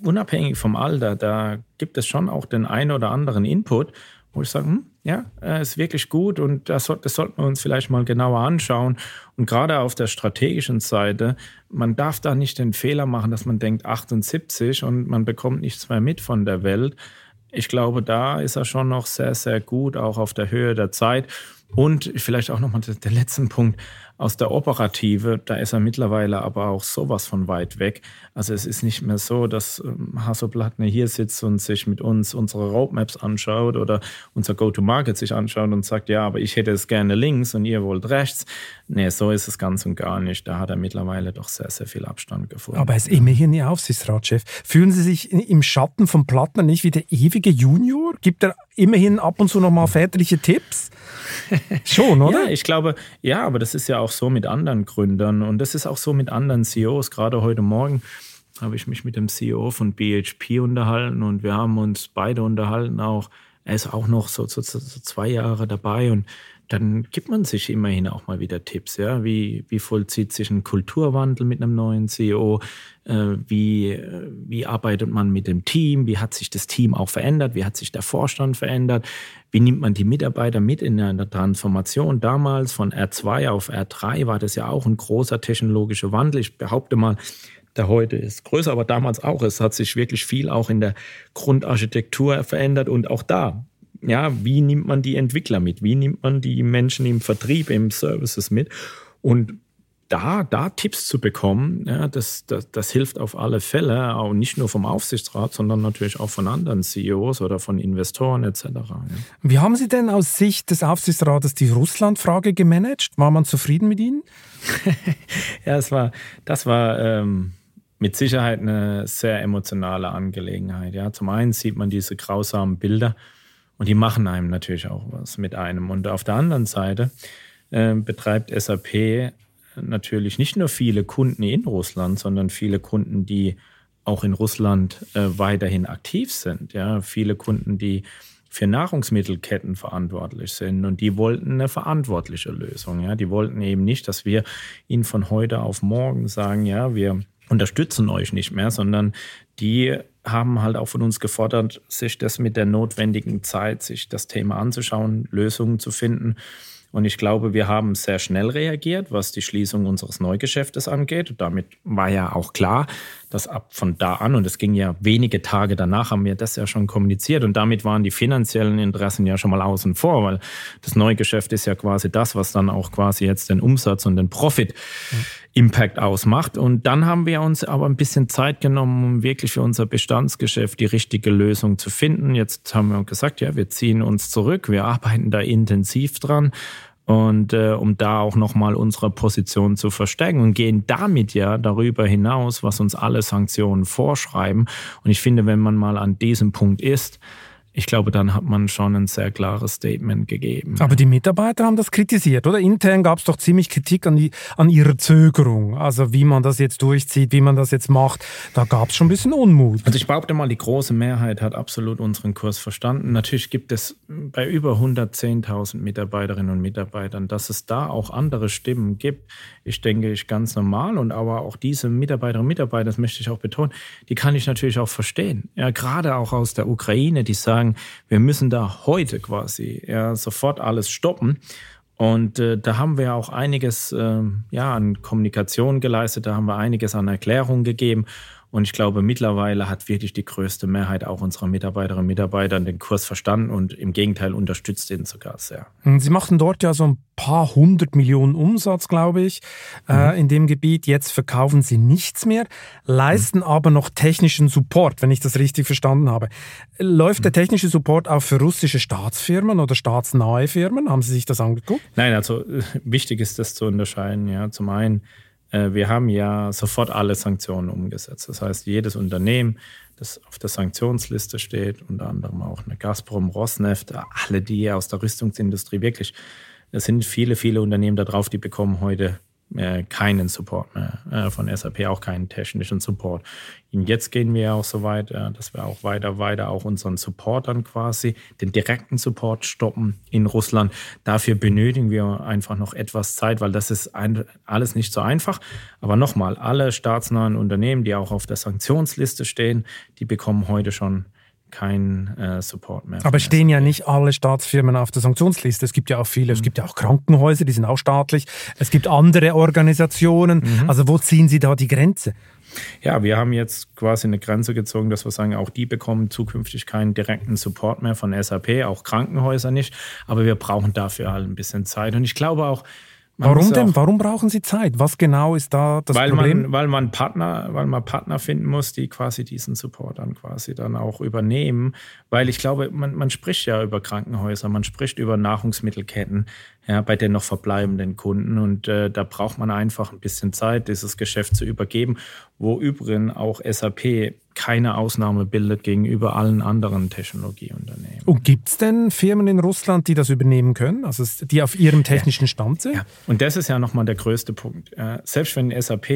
Speaker 1: unabhängig vom Alter, da gibt es schon auch den einen oder anderen Input, wo ich sage, hm, ja, äh, ist wirklich gut und das, das sollten wir uns vielleicht mal genauer anschauen. Und gerade auf der strategischen Seite, man darf da nicht den Fehler machen, dass man denkt 78 und man bekommt nichts mehr mit von der Welt. Ich glaube, da ist er schon noch sehr, sehr gut, auch auf der Höhe der Zeit. Und vielleicht auch nochmal der letzte Punkt aus der Operative, da ist er mittlerweile aber auch sowas von weit weg. Also es ist nicht mehr so, dass ähm, Hasso Plattner hier sitzt und sich mit uns unsere Roadmaps anschaut oder unser Go-to-Market sich anschaut und sagt, ja, aber ich hätte es gerne links und ihr wollt rechts. Nee, so ist es ganz und gar nicht. Da hat er mittlerweile doch sehr, sehr viel Abstand gefunden.
Speaker 3: Aber er ist immerhin Ihr Aufsichtsratschef. Fühlen Sie sich im Schatten von Plattner nicht wie der ewige Junior? Gibt er immerhin ab und zu nochmal väterliche Tipps?
Speaker 1: Schon, oder? ja, ich glaube, ja, aber das ist ja auch so mit anderen Gründern und das ist auch so mit anderen CEOs. Gerade heute Morgen habe ich mich mit dem CEO von BHP unterhalten und wir haben uns beide unterhalten auch. Er ist auch noch so, so, so zwei Jahre dabei und dann gibt man sich immerhin auch mal wieder Tipps. Ja? Wie, wie vollzieht sich ein Kulturwandel mit einem neuen CEO? Äh, wie, wie arbeitet man mit dem Team? Wie hat sich das Team auch verändert? Wie hat sich der Vorstand verändert? Wie nimmt man die Mitarbeiter mit in der Transformation? Damals von R2 auf R3 war das ja auch ein großer technologischer Wandel. Ich behaupte mal, der heute ist größer, aber damals auch. Es hat sich wirklich viel auch in der Grundarchitektur verändert und auch da ja, wie nimmt man die Entwickler mit? Wie nimmt man die Menschen im Vertrieb, im Services mit? Und da, da Tipps zu bekommen, ja, das, das, das hilft auf alle Fälle, auch nicht nur vom Aufsichtsrat, sondern natürlich auch von anderen CEOs oder von Investoren etc. Ja.
Speaker 3: Wie haben Sie denn aus Sicht des Aufsichtsrates die Russland-Frage gemanagt? War man zufrieden mit Ihnen?
Speaker 1: ja, das war, das war ähm, mit Sicherheit eine sehr emotionale Angelegenheit. Ja. Zum einen sieht man diese grausamen Bilder und die machen einem natürlich auch was mit einem. Und auf der anderen Seite äh, betreibt SAP natürlich nicht nur viele Kunden in Russland, sondern viele Kunden, die auch in Russland äh, weiterhin aktiv sind. Ja, viele Kunden, die für Nahrungsmittelketten verantwortlich sind und die wollten eine verantwortliche Lösung. Ja, die wollten eben nicht, dass wir ihnen von heute auf morgen sagen, ja, wir unterstützen euch nicht mehr, sondern die haben halt auch von uns gefordert, sich das mit der notwendigen Zeit, sich das Thema anzuschauen, Lösungen zu finden. Und ich glaube, wir haben sehr schnell reagiert, was die Schließung unseres Neugeschäftes angeht. Damit war ja auch klar, dass ab von da an, und es ging ja wenige Tage danach, haben wir das ja schon kommuniziert. Und damit waren die finanziellen Interessen ja schon mal außen vor, weil das Neugeschäft ist ja quasi das, was dann auch quasi jetzt den Umsatz und den Profit Impact ausmacht. Und dann haben wir uns aber ein bisschen Zeit genommen, um wirklich für unser Bestandsgeschäft die richtige Lösung zu finden. Jetzt haben wir gesagt, ja, wir ziehen uns zurück, wir arbeiten da intensiv dran und äh, um da auch nochmal unsere Position zu verstärken und gehen damit ja darüber hinaus, was uns alle Sanktionen vorschreiben. Und ich finde, wenn man mal an diesem Punkt ist, ich glaube, dann hat man schon ein sehr klares Statement gegeben.
Speaker 3: Aber die Mitarbeiter haben das kritisiert, oder? Intern gab es doch ziemlich Kritik an, die, an ihrer Zögerung. Also wie man das jetzt durchzieht, wie man das jetzt macht. Da gab es schon ein bisschen Unmut.
Speaker 1: Also ich behaupte mal, die große Mehrheit hat absolut unseren Kurs verstanden. Natürlich gibt es bei über 110.000 Mitarbeiterinnen und Mitarbeitern, dass es da auch andere Stimmen gibt. Ich denke, ich ganz normal. Und aber auch diese Mitarbeiterinnen und Mitarbeiter, das möchte ich auch betonen, die kann ich natürlich auch verstehen. Ja, gerade auch aus der Ukraine, die sagen, sagen, wir müssen da heute quasi ja, sofort alles stoppen. Und äh, da haben wir auch einiges äh, ja, an Kommunikation geleistet, da haben wir einiges an Erklärungen gegeben. Und ich glaube, mittlerweile hat wirklich die größte Mehrheit auch unserer Mitarbeiterinnen und Mitarbeiter den Kurs verstanden und im Gegenteil unterstützt ihn sogar sehr.
Speaker 3: Sie machten dort ja so ein paar hundert Millionen Umsatz, glaube ich, äh, mhm. äh, in dem Gebiet. Jetzt verkaufen Sie nichts mehr, leisten mhm. aber noch technischen Support, wenn ich das richtig verstanden habe. Läuft mhm. der technische Support auch für russische Staatsfirmen oder staatsnahe Firmen? Haben Sie sich das angeguckt?
Speaker 1: Nein, also äh, wichtig ist das zu unterscheiden. Ja, zum einen wir haben ja sofort alle Sanktionen umgesetzt. Das heißt, jedes Unternehmen, das auf der Sanktionsliste steht, unter anderem auch eine Gazprom, Rosneft, alle die aus der Rüstungsindustrie wirklich, es sind viele, viele Unternehmen da drauf, die bekommen heute äh, keinen Support mehr äh, von SAP, auch keinen technischen Support. Und jetzt gehen wir auch so weit, äh, dass wir auch weiter, weiter auch unseren Support dann quasi, den direkten Support stoppen in Russland. Dafür benötigen wir einfach noch etwas Zeit, weil das ist ein, alles nicht so einfach. Aber nochmal, alle staatsnahen Unternehmen, die auch auf der Sanktionsliste stehen, die bekommen heute schon kein äh, Support mehr.
Speaker 3: Aber stehen ja nicht alle Staatsfirmen auf der Sanktionsliste. Es gibt ja auch viele, mhm. es gibt ja auch Krankenhäuser, die sind auch staatlich. Es gibt andere Organisationen. Mhm. Also wo ziehen Sie da die Grenze?
Speaker 1: Ja, wir haben jetzt quasi eine Grenze gezogen, dass wir sagen, auch die bekommen zukünftig keinen direkten Support mehr von SAP, auch Krankenhäuser nicht. Aber wir brauchen dafür halt ein bisschen Zeit. Und ich glaube auch,
Speaker 3: Warum denn? Warum brauchen Sie Zeit? Was genau ist da das
Speaker 1: weil
Speaker 3: Problem?
Speaker 1: Man, weil man Partner, weil man Partner finden muss, die quasi diesen Support dann quasi dann auch übernehmen. Weil ich glaube, man, man spricht ja über Krankenhäuser, man spricht über Nahrungsmittelketten, ja, bei den noch verbleibenden Kunden. Und äh, da braucht man einfach ein bisschen Zeit, dieses Geschäft zu übergeben, wo übrigens auch SAP keine Ausnahme bildet gegenüber allen anderen Technologieunternehmen.
Speaker 3: Und gibt es denn Firmen in Russland, die das übernehmen können, also die auf ihrem technischen Stand sind? Ja.
Speaker 1: Und das ist ja nochmal der größte Punkt. Selbst wenn SAP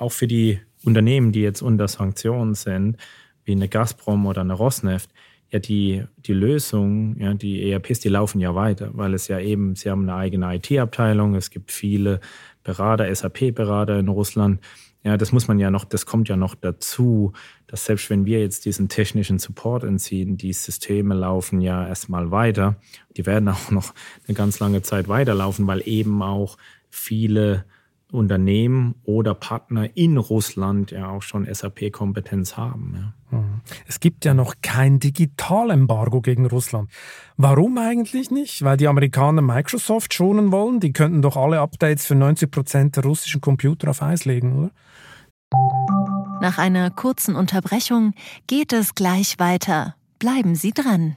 Speaker 1: auch für die Unternehmen, die jetzt unter Sanktionen sind, wie eine Gazprom oder eine Rosneft, ja, die, die Lösung, ja, die ERPs, die laufen ja weiter, weil es ja eben, sie haben eine eigene IT-Abteilung, es gibt viele Berater, SAP-Berater in Russland. Ja, das muss man ja noch, das kommt ja noch dazu, dass selbst wenn wir jetzt diesen technischen Support entziehen, die Systeme laufen ja erstmal weiter. Die werden auch noch eine ganz lange Zeit weiterlaufen, weil eben auch viele Unternehmen oder Partner in Russland ja auch schon SAP-Kompetenz haben. Ja.
Speaker 3: Mhm. Es gibt ja noch kein Digitalembargo gegen Russland. Warum eigentlich nicht? Weil die Amerikaner Microsoft schonen wollen? Die könnten doch alle Updates für 90 Prozent der russischen Computer auf Eis legen, oder?
Speaker 2: Nach einer kurzen Unterbrechung geht es gleich weiter. Bleiben Sie dran.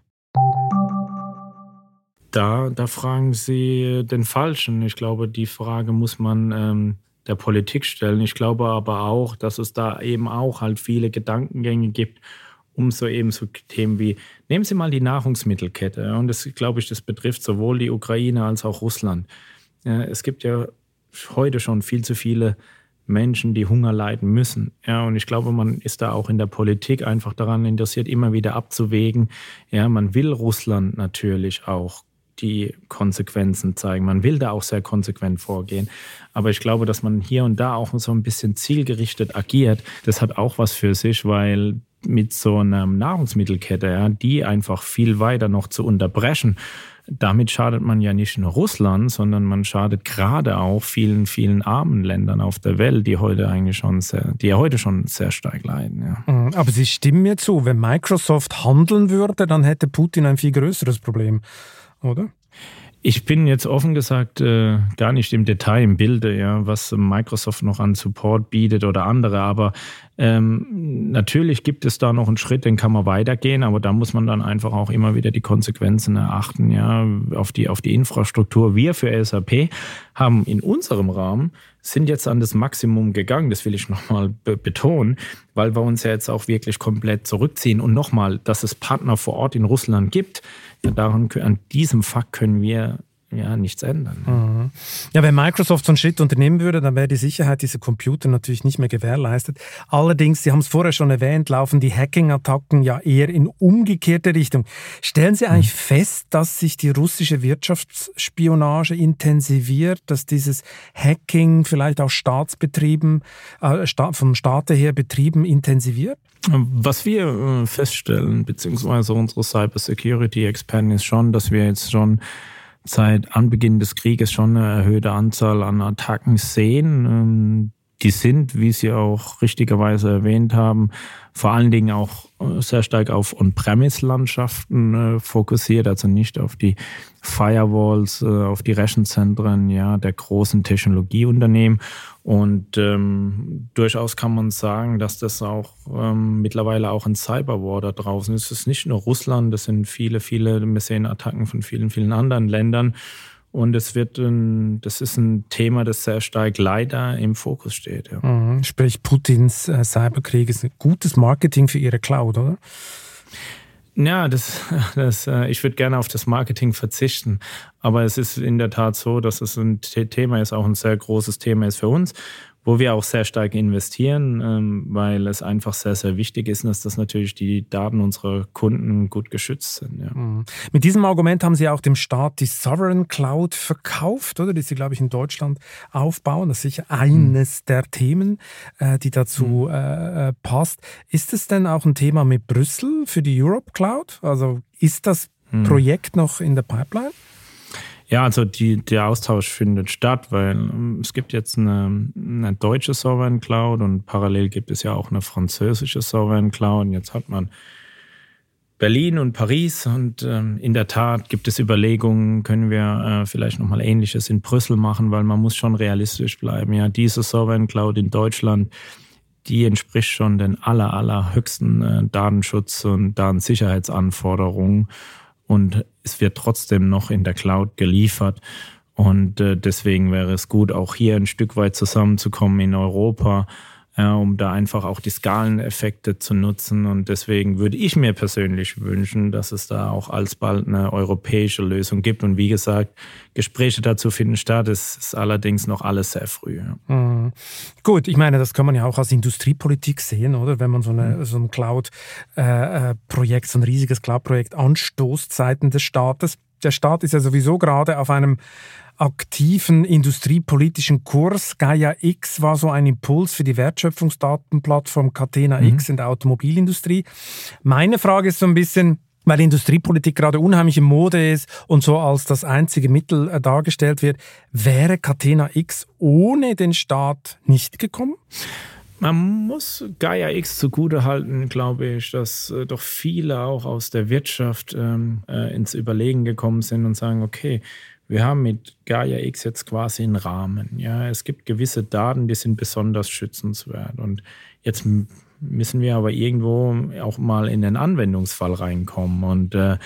Speaker 1: Da, da fragen Sie den Falschen. Ich glaube, die Frage muss man ähm, der Politik stellen. Ich glaube aber auch, dass es da eben auch halt viele Gedankengänge gibt, um so eben so Themen wie, nehmen Sie mal die Nahrungsmittelkette. Und das, glaube ich, das betrifft sowohl die Ukraine als auch Russland. Es gibt ja heute schon viel zu viele Menschen, die Hunger leiden müssen. Ja, und ich glaube, man ist da auch in der Politik einfach daran interessiert, immer wieder abzuwägen. Ja, man will Russland natürlich auch die Konsequenzen zeigen. Man will da auch sehr konsequent vorgehen. Aber ich glaube, dass man hier und da auch so ein bisschen zielgerichtet agiert, das hat auch was für sich, weil mit so einer Nahrungsmittelkette, ja, die einfach viel weiter noch zu unterbrechen, damit schadet man ja nicht nur Russland, sondern man schadet gerade auch vielen, vielen armen Ländern auf der Welt, die heute eigentlich schon sehr, die ja heute schon sehr stark leiden. Ja.
Speaker 3: Mhm, aber Sie stimmen mir zu, wenn Microsoft handeln würde, dann hätte Putin ein viel größeres Problem, oder?
Speaker 1: Ich bin jetzt offen gesagt äh, gar nicht im Detail im Bilde, ja, was Microsoft noch an Support bietet oder andere, aber ähm, natürlich gibt es da noch einen Schritt, den kann man weitergehen, aber da muss man dann einfach auch immer wieder die Konsequenzen erachten, ja, auf die, auf die Infrastruktur. Wir für SAP haben in unserem Rahmen sind jetzt an das Maximum gegangen, das will ich nochmal be betonen, weil wir uns ja jetzt auch wirklich komplett zurückziehen und nochmal, dass es Partner vor Ort in Russland gibt, ja, daran, an diesem Fakt können wir ja nichts ändern.
Speaker 3: Mhm. Ja, wenn Microsoft so einen Schritt unternehmen würde, dann wäre die Sicherheit dieser Computer natürlich nicht mehr gewährleistet. Allerdings, Sie haben es vorher schon erwähnt, laufen die Hacking-Attacken ja eher in umgekehrte Richtung. Stellen Sie eigentlich mhm. fest, dass sich die russische Wirtschaftsspionage intensiviert, dass dieses Hacking vielleicht auch Staatsbetrieben, äh, vom Staate her betrieben intensiviert?
Speaker 1: Was wir äh, feststellen, beziehungsweise unsere Cyber Security Experten, ist schon, dass wir jetzt schon seit Anbeginn des Krieges schon eine erhöhte Anzahl an Attacken sehen. Ähm, die sind, wie Sie auch richtigerweise erwähnt haben, vor allen Dingen auch äh, sehr stark auf On-Premise-Landschaften äh, fokussiert, also nicht auf die Firewalls, äh, auf die Rechenzentren ja, der großen Technologieunternehmen. Und ähm, durchaus kann man sagen, dass das auch ähm, mittlerweile auch ein Cyberwar da draußen ist. Es ist nicht nur Russland, das sind viele, viele, wir sehen Attacken von vielen, vielen anderen Ländern. Und es wird ein, das ist ein Thema, das sehr stark leider im Fokus steht. Ja.
Speaker 3: Mhm. Sprich, Putins äh, Cyberkrieg ist ein gutes Marketing für Ihre Cloud, oder?
Speaker 1: Ja, das, das, äh, ich würde gerne auf das Marketing verzichten. Aber es ist in der Tat so, dass es ein Thema ist, auch ein sehr großes Thema ist für uns wo wir auch sehr stark investieren, ähm, weil es einfach sehr, sehr wichtig ist, dass, dass natürlich die Daten unserer Kunden gut geschützt sind. Ja. Mhm.
Speaker 3: Mit diesem Argument haben Sie auch dem Staat die Sovereign Cloud verkauft, oder? Die Sie, glaube ich, in Deutschland aufbauen. Das ist sicher eines mhm. der Themen, äh, die dazu mhm. Äh, äh, passt. Ist es denn auch ein Thema mit Brüssel für die Europe Cloud? Also ist das mhm. Projekt noch in der Pipeline?
Speaker 1: Ja, also die, der Austausch findet statt, weil ähm, es gibt jetzt eine, eine deutsche Sovereign Cloud und parallel gibt es ja auch eine französische Sovereign Cloud. Und jetzt hat man Berlin und Paris und ähm, in der Tat gibt es Überlegungen, können wir äh, vielleicht nochmal Ähnliches in Brüssel machen, weil man muss schon realistisch bleiben. Ja, diese Sovereign Cloud in Deutschland, die entspricht schon den aller, aller höchsten äh, Datenschutz- und Datensicherheitsanforderungen und es wird trotzdem noch in der Cloud geliefert. Und äh, deswegen wäre es gut, auch hier ein Stück weit zusammenzukommen in Europa ja, um da einfach auch die Skaleneffekte zu nutzen. Und deswegen würde ich mir persönlich wünschen, dass es da auch alsbald eine europäische Lösung gibt. Und wie gesagt, Gespräche dazu finden statt. Es ist allerdings noch alles sehr früh.
Speaker 3: Mhm. Gut, ich meine, das kann man ja auch als Industriepolitik sehen, oder? Wenn man so, eine, mhm. so ein Cloud-Projekt, äh, so ein riesiges Cloud-Projekt anstoßt seitens des Staates. Der Staat ist ja sowieso gerade auf einem aktiven industriepolitischen Kurs. Gaia X war so ein Impuls für die Wertschöpfungsdatenplattform Catena mhm. X in der Automobilindustrie. Meine Frage ist so ein bisschen, weil Industriepolitik gerade unheimlich in Mode ist und so als das einzige Mittel äh, dargestellt wird, wäre Catena X ohne den Staat nicht gekommen?
Speaker 1: Man muss Gaia X zugutehalten, glaube ich, dass äh, doch viele auch aus der Wirtschaft ähm, äh, ins Überlegen gekommen sind und sagen, okay, wir haben mit Gaia X jetzt quasi einen Rahmen. Ja, es gibt gewisse Daten, die sind besonders schützenswert. Und jetzt müssen wir aber irgendwo auch mal in den Anwendungsfall reinkommen. Und, äh,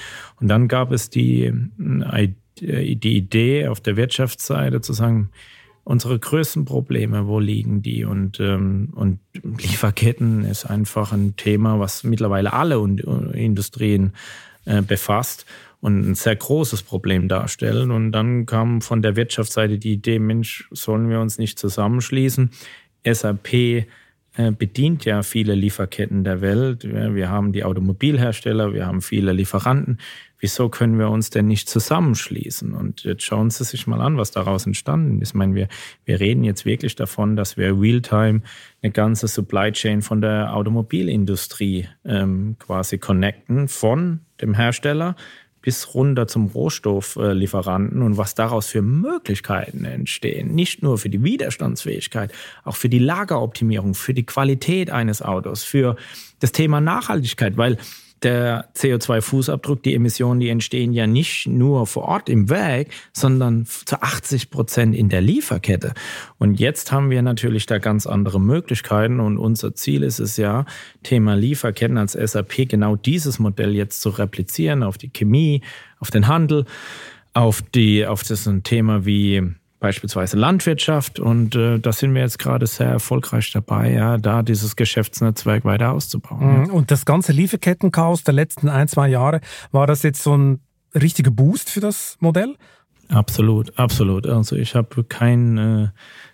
Speaker 1: und dann gab es die, äh, die Idee auf der Wirtschaftsseite zu sagen, unsere größten Probleme, wo liegen die? Und, ähm, und Lieferketten ist einfach ein Thema, was mittlerweile alle Industrien äh, befasst und ein sehr großes Problem darstellen. Und dann kam von der Wirtschaftsseite die Idee, Mensch, sollen wir uns nicht zusammenschließen? SAP bedient ja viele Lieferketten der Welt. Wir haben die Automobilhersteller, wir haben viele Lieferanten. Wieso können wir uns denn nicht zusammenschließen? Und jetzt schauen Sie sich mal an, was daraus entstanden ist. Ich meine, wir, wir reden jetzt wirklich davon, dass wir Realtime eine ganze Supply Chain von der Automobilindustrie ähm, quasi connecten, von dem Hersteller bis runter zum Rohstofflieferanten und was daraus für Möglichkeiten entstehen. Nicht nur für die Widerstandsfähigkeit, auch für die Lageroptimierung, für die Qualität eines Autos, für das Thema Nachhaltigkeit, weil der CO2-Fußabdruck, die Emissionen, die entstehen ja nicht nur vor Ort im Werk, sondern zu 80 Prozent in der Lieferkette. Und jetzt haben wir natürlich da ganz andere Möglichkeiten und unser Ziel ist es ja, Thema Lieferketten als SAP genau dieses Modell jetzt zu replizieren auf die Chemie, auf den Handel, auf die, auf das Thema wie beispielsweise Landwirtschaft. Und äh, da sind wir jetzt gerade sehr erfolgreich dabei, ja, da dieses Geschäftsnetzwerk weiter auszubauen.
Speaker 3: Mhm. Und das ganze Lieferkettenchaos der letzten ein, zwei Jahre, war das jetzt so ein richtiger Boost für das Modell?
Speaker 1: Absolut, absolut. Also ich habe kein äh,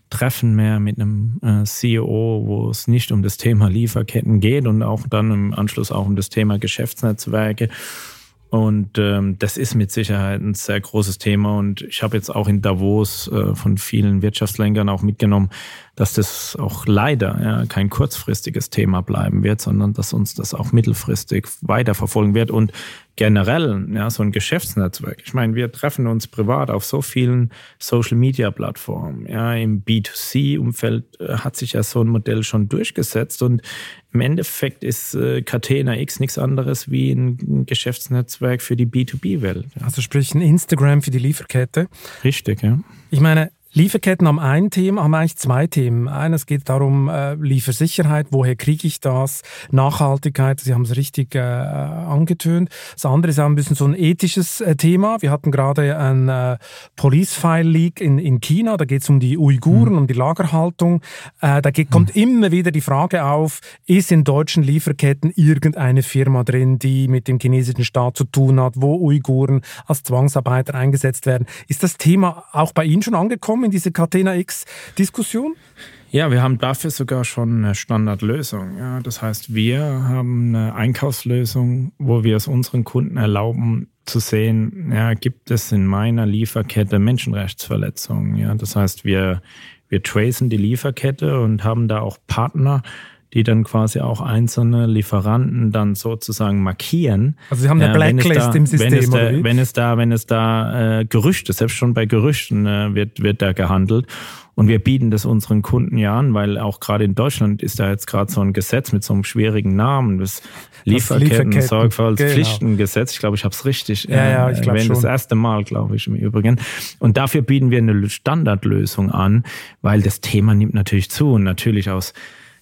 Speaker 1: Treffen mehr mit einem äh, CEO, wo es nicht um das Thema Lieferketten geht und auch dann im Anschluss auch um das Thema Geschäftsnetzwerke. Und ähm, das ist mit Sicherheit ein sehr großes Thema. Und ich habe jetzt auch in Davos äh, von vielen Wirtschaftslenkern auch mitgenommen, dass das auch leider ja, kein kurzfristiges Thema bleiben wird, sondern dass uns das auch mittelfristig weiterverfolgen wird. Und generell ja, so ein Geschäftsnetzwerk. Ich meine, wir treffen uns privat auf so vielen Social-Media-Plattformen. Ja, Im B2C-Umfeld äh, hat sich ja so ein Modell schon durchgesetzt und im Endeffekt ist äh, Catena X nichts anderes wie ein Geschäftsnetzwerk für die B2B-Welt.
Speaker 3: Also sprich ein Instagram für die Lieferkette.
Speaker 1: Richtig, ja.
Speaker 3: Ich meine, Lieferketten haben ein Thema, haben eigentlich zwei Themen. Eines geht darum, äh, Liefersicherheit, woher kriege ich das? Nachhaltigkeit, Sie haben es richtig äh, angetönt. Das andere ist auch ein bisschen so ein ethisches äh, Thema. Wir hatten gerade ein äh, Police-File-Leak in, in China, da geht es um die Uiguren, mhm. um die Lagerhaltung. Äh, da geht, kommt mhm. immer wieder die Frage auf, ist in deutschen Lieferketten irgendeine Firma drin, die mit dem chinesischen Staat zu tun hat, wo Uiguren als Zwangsarbeiter eingesetzt werden? Ist das Thema auch bei Ihnen schon angekommen? Gekommen in diese Catena X-Diskussion?
Speaker 1: Ja, wir haben dafür sogar schon eine Standardlösung. Ja, das heißt, wir haben eine Einkaufslösung, wo wir es unseren Kunden erlauben zu sehen, ja, gibt es in meiner Lieferkette Menschenrechtsverletzungen. Ja, das heißt, wir, wir tracen die Lieferkette und haben da auch Partner, die dann quasi auch einzelne Lieferanten dann sozusagen markieren.
Speaker 3: Also Sie haben eine Blacklist da, im System,
Speaker 1: wenn es da, wenn es da, wenn es da äh, Gerüchte, selbst schon bei Gerüchten äh, wird, wird da gehandelt. Und wir bieten das unseren Kunden ja an, weil auch gerade in Deutschland ist da jetzt gerade so ein Gesetz mit so einem schwierigen Namen, das Lieferketten-Sorgfaltspflichtengesetz. Genau. Ich glaube, ich habe es richtig
Speaker 3: ja, ja, ich
Speaker 1: äh, das erste Mal, glaube ich, im Übrigen. Und dafür bieten wir eine Standardlösung an, weil das Thema nimmt natürlich zu und natürlich aus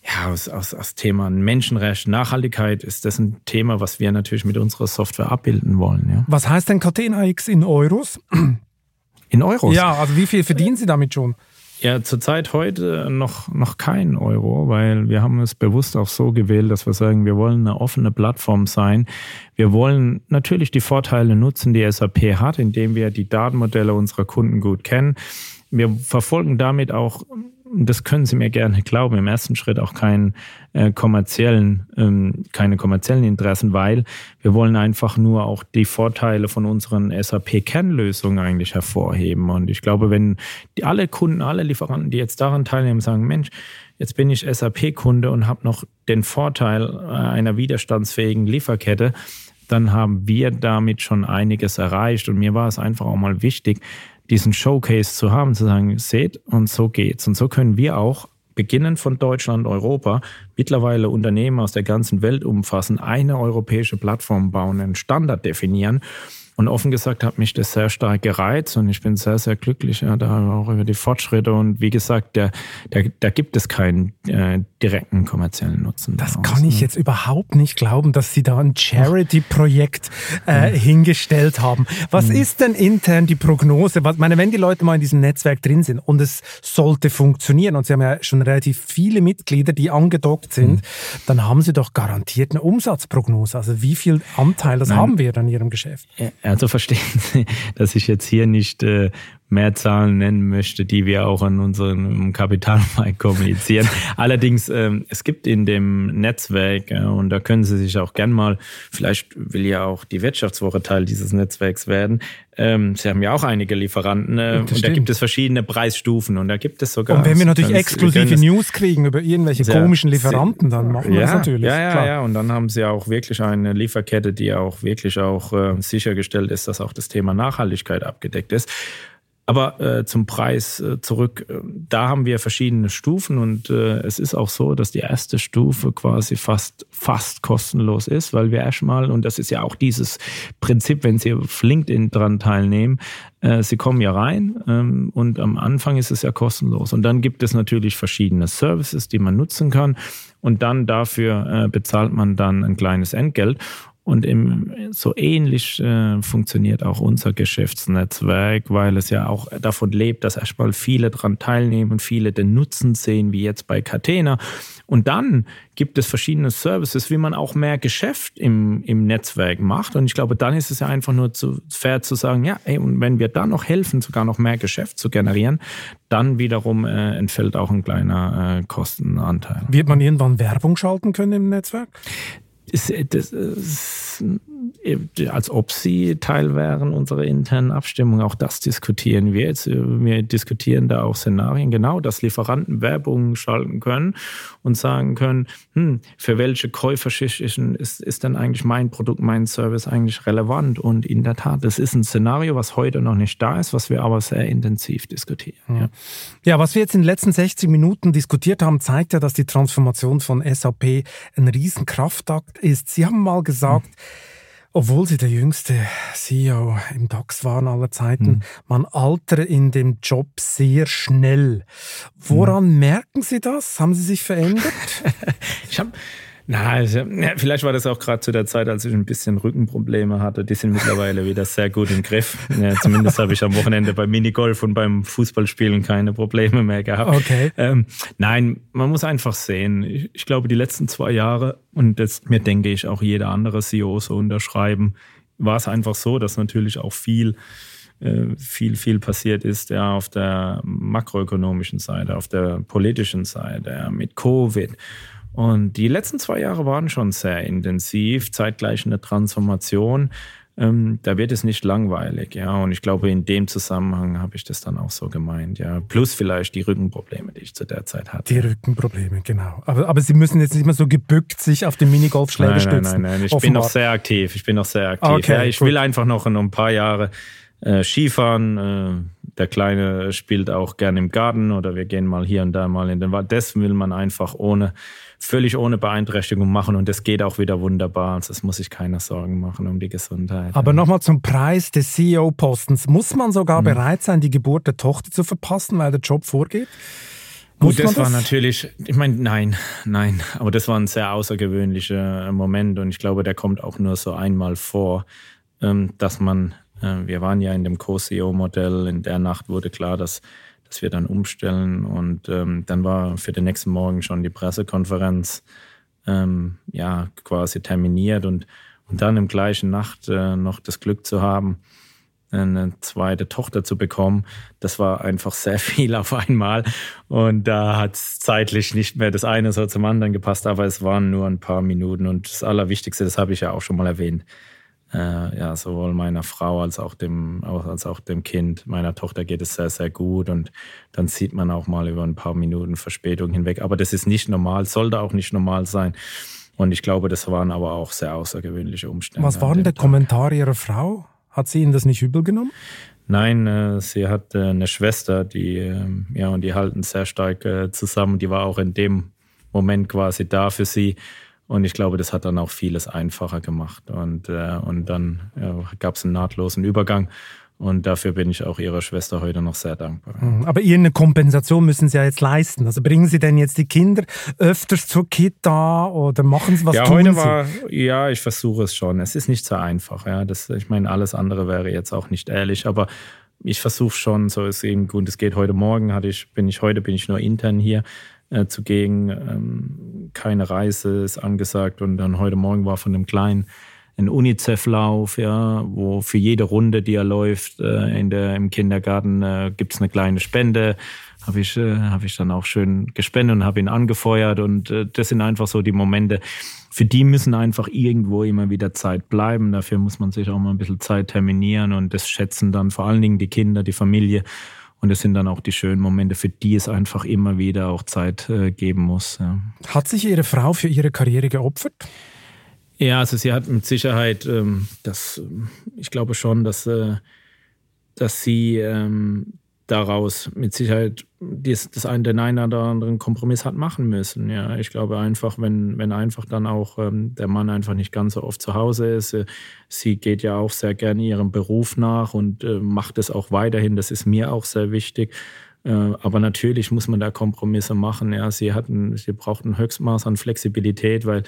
Speaker 1: ja, aus, aus, aus Thema Menschenrecht, Nachhaltigkeit ist das ein Thema, was wir natürlich mit unserer Software abbilden wollen. Ja.
Speaker 3: Was heißt denn Catena X in Euros?
Speaker 1: In Euros?
Speaker 3: Ja, also wie viel verdienen Sie damit schon?
Speaker 1: Ja, zurzeit heute noch, noch kein Euro, weil wir haben es bewusst auch so gewählt, dass wir sagen, wir wollen eine offene Plattform sein. Wir wollen natürlich die Vorteile nutzen, die SAP hat, indem wir die Datenmodelle unserer Kunden gut kennen. Wir verfolgen damit auch das können Sie mir gerne glauben, im ersten Schritt auch keinen äh, kommerziellen, ähm, keine kommerziellen Interessen, weil wir wollen einfach nur auch die Vorteile von unseren SAP-Kernlösungen eigentlich hervorheben. Und ich glaube, wenn die, alle Kunden, alle Lieferanten, die jetzt daran teilnehmen, sagen, Mensch, jetzt bin ich SAP-Kunde und habe noch den Vorteil äh, einer widerstandsfähigen Lieferkette, dann haben wir damit schon einiges erreicht. Und mir war es einfach auch mal wichtig, diesen Showcase zu haben, zu sagen, seht, und so geht's. Und so können wir auch beginnen von Deutschland, Europa, mittlerweile Unternehmen aus der ganzen Welt umfassen, eine europäische Plattform bauen, einen Standard definieren und offen gesagt hat mich das sehr stark gereizt und ich bin sehr, sehr glücklich ja, da auch über die Fortschritte. Und wie gesagt, da, da, da gibt es keinen äh, direkten kommerziellen Nutzen.
Speaker 3: Das daraus. kann ich ne? jetzt überhaupt nicht glauben, dass Sie da ein Charity-Projekt äh, mhm. hingestellt haben. Was mhm. ist denn intern die Prognose? Was, meine, wenn die Leute mal in diesem Netzwerk drin sind und es sollte funktionieren und Sie haben ja schon relativ viele Mitglieder, die angedockt sind, mhm. dann haben Sie doch garantiert eine Umsatzprognose. Also wie viel Anteil das Nein. haben wir an Ihrem Geschäft?
Speaker 1: Also verstehen Sie, dass ich jetzt hier nicht äh, mehr Zahlen nennen möchte, die wir auch an unserem Kapitalmarkt kommunizieren. Allerdings, ähm, es gibt in dem Netzwerk, äh, und da können Sie sich auch gern mal, vielleicht will ja auch die Wirtschaftswoche Teil dieses Netzwerks werden. Ähm, Sie haben ja auch einige Lieferanten äh, und stimmt. da gibt es verschiedene Preisstufen und da gibt es sogar.
Speaker 3: Und wenn wir natürlich exklusive News kriegen über irgendwelche sehr, komischen Lieferanten, dann machen wir
Speaker 1: ja,
Speaker 3: das natürlich.
Speaker 1: Ja, ja, klar. ja. Und dann haben Sie auch wirklich eine Lieferkette, die auch wirklich auch äh, sichergestellt ist, dass auch das Thema Nachhaltigkeit abgedeckt ist. Aber äh, zum Preis äh, zurück, äh, da haben wir verschiedene Stufen und äh, es ist auch so, dass die erste Stufe quasi fast, fast kostenlos ist, weil wir erstmal, und das ist ja auch dieses Prinzip, wenn Sie auf LinkedIn dran teilnehmen, äh, Sie kommen ja rein ähm, und am Anfang ist es ja kostenlos. Und dann gibt es natürlich verschiedene Services, die man nutzen kann und dann dafür äh, bezahlt man dann ein kleines Entgelt. Und im, so ähnlich äh, funktioniert auch unser Geschäftsnetzwerk, weil es ja auch davon lebt, dass erstmal viele daran teilnehmen, viele den Nutzen sehen, wie jetzt bei Catena. Und dann gibt es verschiedene Services, wie man auch mehr Geschäft im, im Netzwerk macht. Und ich glaube, dann ist es ja einfach nur zu fair zu sagen, ja, ey, und wenn wir da noch helfen, sogar noch mehr Geschäft zu generieren, dann wiederum äh, entfällt auch ein kleiner äh, Kostenanteil.
Speaker 3: Wird man irgendwann Werbung schalten können im Netzwerk?
Speaker 1: Das, das, das, als ob sie Teil wären unserer internen Abstimmung. Auch das diskutieren wir jetzt. Wir diskutieren da auch Szenarien, genau, dass Lieferanten Werbung schalten können und sagen können, hm, für welche Käuferschichten ist, ist denn eigentlich mein Produkt, mein Service eigentlich relevant? Und in der Tat, das ist ein Szenario, was heute noch nicht da ist, was wir aber sehr intensiv diskutieren. Ja,
Speaker 3: ja was wir jetzt in den letzten 60 Minuten diskutiert haben, zeigt ja, dass die Transformation von SAP ein Riesenkraftakt ist. Sie haben mal gesagt, hm obwohl Sie der jüngste CEO im DAX waren aller Zeiten, mhm. man altere in dem Job sehr schnell. Woran mhm. merken Sie das? Haben Sie sich verändert?
Speaker 1: ich habe na, also, ja, vielleicht war das auch gerade zu der Zeit, als ich ein bisschen Rückenprobleme hatte. Die sind mittlerweile wieder sehr gut im Griff. Ja, zumindest habe ich am Wochenende beim Minigolf und beim Fußballspielen keine Probleme mehr gehabt.
Speaker 3: Okay.
Speaker 1: Ähm, nein, man muss einfach sehen. Ich, ich, glaube, die letzten zwei Jahre, und das mir denke ich auch jeder andere CEO so unterschreiben, war es einfach so, dass natürlich auch viel äh, viel, viel passiert ist, ja, auf der makroökonomischen Seite, auf der politischen Seite, ja, mit Covid. Und die letzten zwei Jahre waren schon sehr intensiv, zeitgleich eine Transformation. Ähm, da wird es nicht langweilig, ja. Und ich glaube, in dem Zusammenhang habe ich das dann auch so gemeint, ja. Plus vielleicht die Rückenprobleme, die ich zu der Zeit hatte.
Speaker 3: Die Rückenprobleme, genau. Aber, aber Sie müssen jetzt nicht mehr so gebückt sich auf den Minigolfschläger
Speaker 1: nein,
Speaker 3: stützen.
Speaker 1: Nein, nein, nein. Ich Offenbar. bin noch sehr aktiv. Ich bin noch sehr aktiv. Okay, ja, ich gut. will einfach noch in ein paar Jahre äh, Skifahren. Äh, der Kleine spielt auch gerne im Garten oder wir gehen mal hier und da mal in den Wald. Das will man einfach ohne völlig ohne Beeinträchtigung machen und das geht auch wieder wunderbar. Also es muss sich keiner Sorgen machen um die Gesundheit.
Speaker 3: Aber nochmal zum Preis des CEO-Postens. Muss man sogar mhm. bereit sein, die Geburt der Tochter zu verpassen, weil der Job vorgeht?
Speaker 1: Gut, das, das, war natürlich, ich meine, nein, nein, aber das war ein sehr außergewöhnlicher Moment und ich glaube, der kommt auch nur so einmal vor, ähm, dass man, äh, wir waren ja in dem Co-CEO-Modell, in der Nacht wurde klar, dass dass wir dann umstellen. Und ähm, dann war für den nächsten Morgen schon die Pressekonferenz ähm, ja quasi terminiert und, und dann im gleichen Nacht äh, noch das Glück zu haben, eine zweite Tochter zu bekommen, das war einfach sehr viel auf einmal. Und da hat es zeitlich nicht mehr das eine so zum anderen gepasst, aber es waren nur ein paar Minuten. Und das Allerwichtigste, das habe ich ja auch schon mal erwähnt, äh, ja, sowohl meiner Frau als auch dem, als auch dem Kind. Meiner Tochter geht es sehr, sehr gut und dann sieht man auch mal über ein paar Minuten Verspätung hinweg. Aber das ist nicht normal, sollte auch nicht normal sein. Und ich glaube, das waren aber auch sehr außergewöhnliche Umstände.
Speaker 3: Was waren der Kommentar Ihrer Frau? Hat sie Ihnen das nicht übel genommen?
Speaker 1: Nein, äh, sie hat äh, eine Schwester, die, äh, ja, und die halten sehr stark äh, zusammen. Die war auch in dem Moment quasi da für sie. Und ich glaube, das hat dann auch vieles einfacher gemacht. Und, äh, und dann ja, gab es einen nahtlosen Übergang. Und dafür bin ich auch Ihrer Schwester heute noch sehr dankbar.
Speaker 3: Mhm. Aber irgendeine Kompensation müssen Sie ja jetzt leisten. Also bringen Sie denn jetzt die Kinder öfters zur Kita oder machen Sie was
Speaker 1: Ja, heute war, ja, ich versuche es schon. Es ist nicht so einfach. Ja. Das, ich meine, alles andere wäre jetzt auch nicht ehrlich, aber ich versuche schon, so ist eben gut. Es geht heute Morgen, hatte ich, bin ich heute bin ich nur intern hier äh, zugegen. Ähm, keine Reise ist angesagt und dann heute Morgen war von dem Kleinen ein UNICEF-Lauf, ja, wo für jede Runde, die er läuft äh, in der, im Kindergarten, äh, gibt es eine kleine Spende. Habe ich, äh, hab ich dann auch schön gespendet und habe ihn angefeuert. Und äh, das sind einfach so die Momente, für die müssen einfach irgendwo immer wieder Zeit bleiben. Dafür muss man sich auch mal ein bisschen Zeit terminieren und das schätzen dann vor allen Dingen die Kinder, die Familie. Und es sind dann auch die schönen Momente, für die es einfach immer wieder auch Zeit äh, geben muss. Ja.
Speaker 3: Hat sich Ihre Frau für ihre Karriere geopfert?
Speaker 1: Ja, also sie hat mit Sicherheit, ähm, das, ich glaube schon, dass, äh, dass sie ähm, daraus mit Sicherheit das, das einen, den einen oder anderen Kompromiss hat machen müssen. Ja, ich glaube einfach, wenn, wenn einfach dann auch ähm, der Mann einfach nicht ganz so oft zu Hause ist, äh, sie geht ja auch sehr gerne ihrem Beruf nach und äh, macht es auch weiterhin. Das ist mir auch sehr wichtig. Äh, aber natürlich muss man da Kompromisse machen. Ja, sie hatten, sie braucht ein Höchstmaß an Flexibilität, weil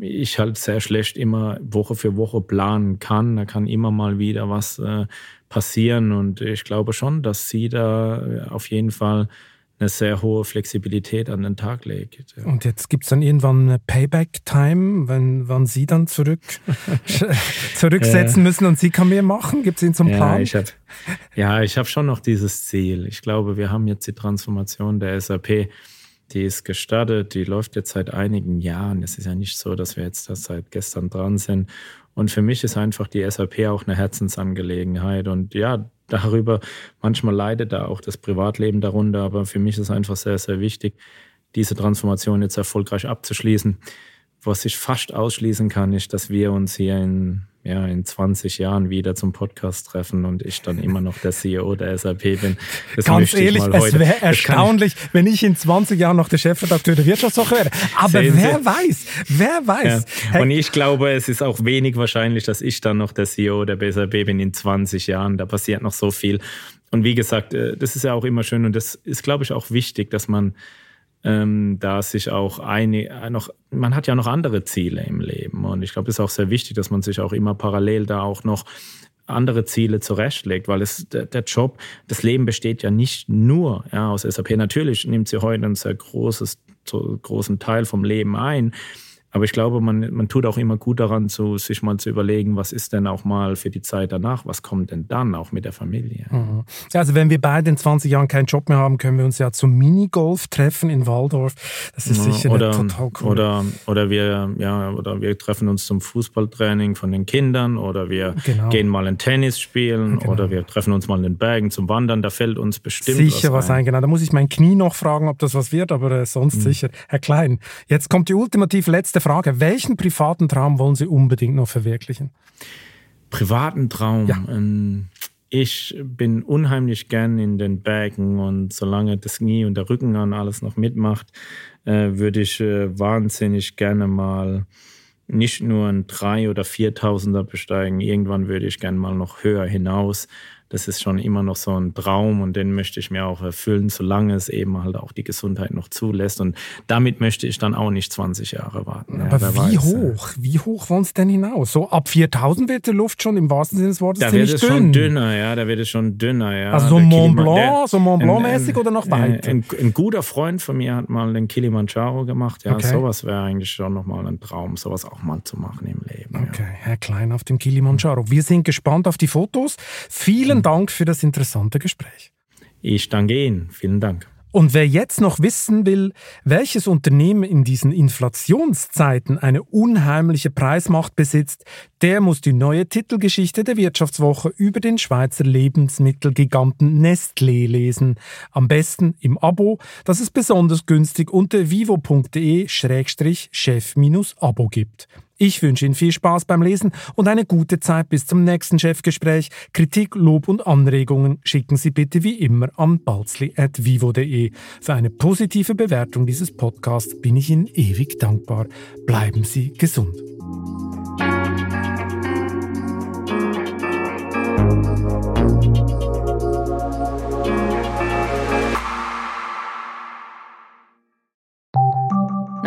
Speaker 1: ich halt sehr schlecht immer Woche für Woche planen kann. Da kann immer mal wieder was äh, passieren und ich glaube schon, dass sie da äh, auf jeden Fall eine sehr hohe Flexibilität an den Tag legt.
Speaker 3: Ja. Und jetzt gibt es dann irgendwann eine Payback-Time, wenn wann Sie dann zurück zurücksetzen müssen und Sie kann mehr machen? Gibt es Ihnen zum Plan?
Speaker 1: Ja, ich habe ja, ich hab schon noch dieses Ziel. Ich glaube, wir haben jetzt die Transformation der SAP, die ist gestartet, die läuft jetzt seit einigen Jahren. Es ist ja nicht so, dass wir jetzt das seit gestern dran sind. Und für mich ist einfach die SAP auch eine Herzensangelegenheit. Und ja, darüber. Manchmal leidet da auch das Privatleben darunter, aber für mich ist einfach sehr, sehr wichtig, diese Transformation jetzt erfolgreich abzuschließen. Was ich fast ausschließen kann, ist, dass wir uns hier in ja, in 20 Jahren wieder zum Podcast treffen und ich dann immer noch der CEO der SAP bin.
Speaker 3: Das Ganz ehrlich, es wäre erstaunlich, ich wenn ich in 20 Jahren noch der Chefredakteur der Wirtschaftswoche wäre. Aber Sehen wer Sie? weiß, wer weiß.
Speaker 1: Ja. Und ich glaube, es ist auch wenig wahrscheinlich, dass ich dann noch der CEO der SAP bin in 20 Jahren. Da passiert noch so viel. Und wie gesagt, äh, das ist ja auch immer schön und das ist, glaube ich, auch wichtig, dass man ähm, da sich auch eine, noch, man hat ja noch andere Ziele im Leben. Und ich glaube, es ist auch sehr wichtig, dass man sich auch immer parallel da auch noch andere Ziele zurechtlegt, weil es der, der Job, das Leben besteht ja nicht nur ja, aus SAP. Natürlich nimmt sie heute einen sehr großes, großen Teil vom Leben ein. Aber ich glaube, man, man tut auch immer gut daran, zu, sich mal zu überlegen, was ist denn auch mal für die Zeit danach, was kommt denn dann auch mit der Familie.
Speaker 3: Mhm. Also wenn wir beide in 20 Jahren keinen Job mehr haben, können wir uns ja zum Minigolf treffen in Waldorf. Das ist ja, sicher
Speaker 1: oder,
Speaker 3: total cool.
Speaker 1: Oder, oder, wir, ja, oder wir treffen uns zum Fußballtraining von den Kindern oder wir genau. gehen mal ein Tennis spielen genau. oder wir treffen uns mal in den Bergen zum Wandern. Da fällt uns bestimmt
Speaker 3: sicher was ein. ein. Genau, da muss ich mein Knie noch fragen, ob das was wird, aber äh, sonst mhm. sicher. Herr Klein, jetzt kommt die ultimativ letzte letzte Frage. Welchen privaten Traum wollen Sie unbedingt noch verwirklichen?
Speaker 1: Privaten Traum? Ja. Ähm, ich bin unheimlich gern in den Bergen und solange das Knie und der Rücken an alles noch mitmacht, äh, würde ich äh, wahnsinnig gerne mal nicht nur ein 3 oder 4.000er besteigen. Irgendwann würde ich gerne mal noch höher hinaus das ist schon immer noch so ein Traum und den möchte ich mir auch erfüllen, solange es eben halt auch die Gesundheit noch zulässt. Und damit möchte ich dann auch nicht 20 Jahre warten.
Speaker 3: Aber ja, wie weiß, hoch? Wie hoch wollen es denn hinaus? So ab 4000 wird die Luft schon im wahrsten Sinne des Wortes
Speaker 1: da
Speaker 3: ziemlich
Speaker 1: wird es
Speaker 3: dünn.
Speaker 1: schon dünner, ja, da wird es schon dünner, ja.
Speaker 3: Also so Mont Blanc, so Mont Blanc-mäßig oder noch weiter?
Speaker 1: Ein, ein, ein, guter Freund von mir hat mal den Kilimanjaro gemacht. Ja, okay. sowas wäre eigentlich schon nochmal ein Traum, sowas auch mal zu machen im Leben.
Speaker 3: Okay, ja. Herr Klein auf dem Kilimanjaro. Wir sind gespannt auf die Fotos. Vielen Vielen Dank für das interessante Gespräch.
Speaker 1: Ich danke Ihnen. Vielen Dank.
Speaker 3: Und wer jetzt noch wissen will, welches Unternehmen in diesen Inflationszeiten eine unheimliche Preismacht besitzt, der muss die neue Titelgeschichte der Wirtschaftswoche über den Schweizer Lebensmittelgiganten Nestlé lesen. Am besten im Abo, das es besonders günstig unter vivo.de-chef-abo gibt. Ich wünsche Ihnen viel Spaß beim Lesen und eine gute Zeit bis zum nächsten Chefgespräch. Kritik, Lob und Anregungen schicken Sie bitte wie immer an balzli.vivo.de. Für eine positive Bewertung dieses Podcasts bin ich Ihnen ewig dankbar. Bleiben Sie gesund.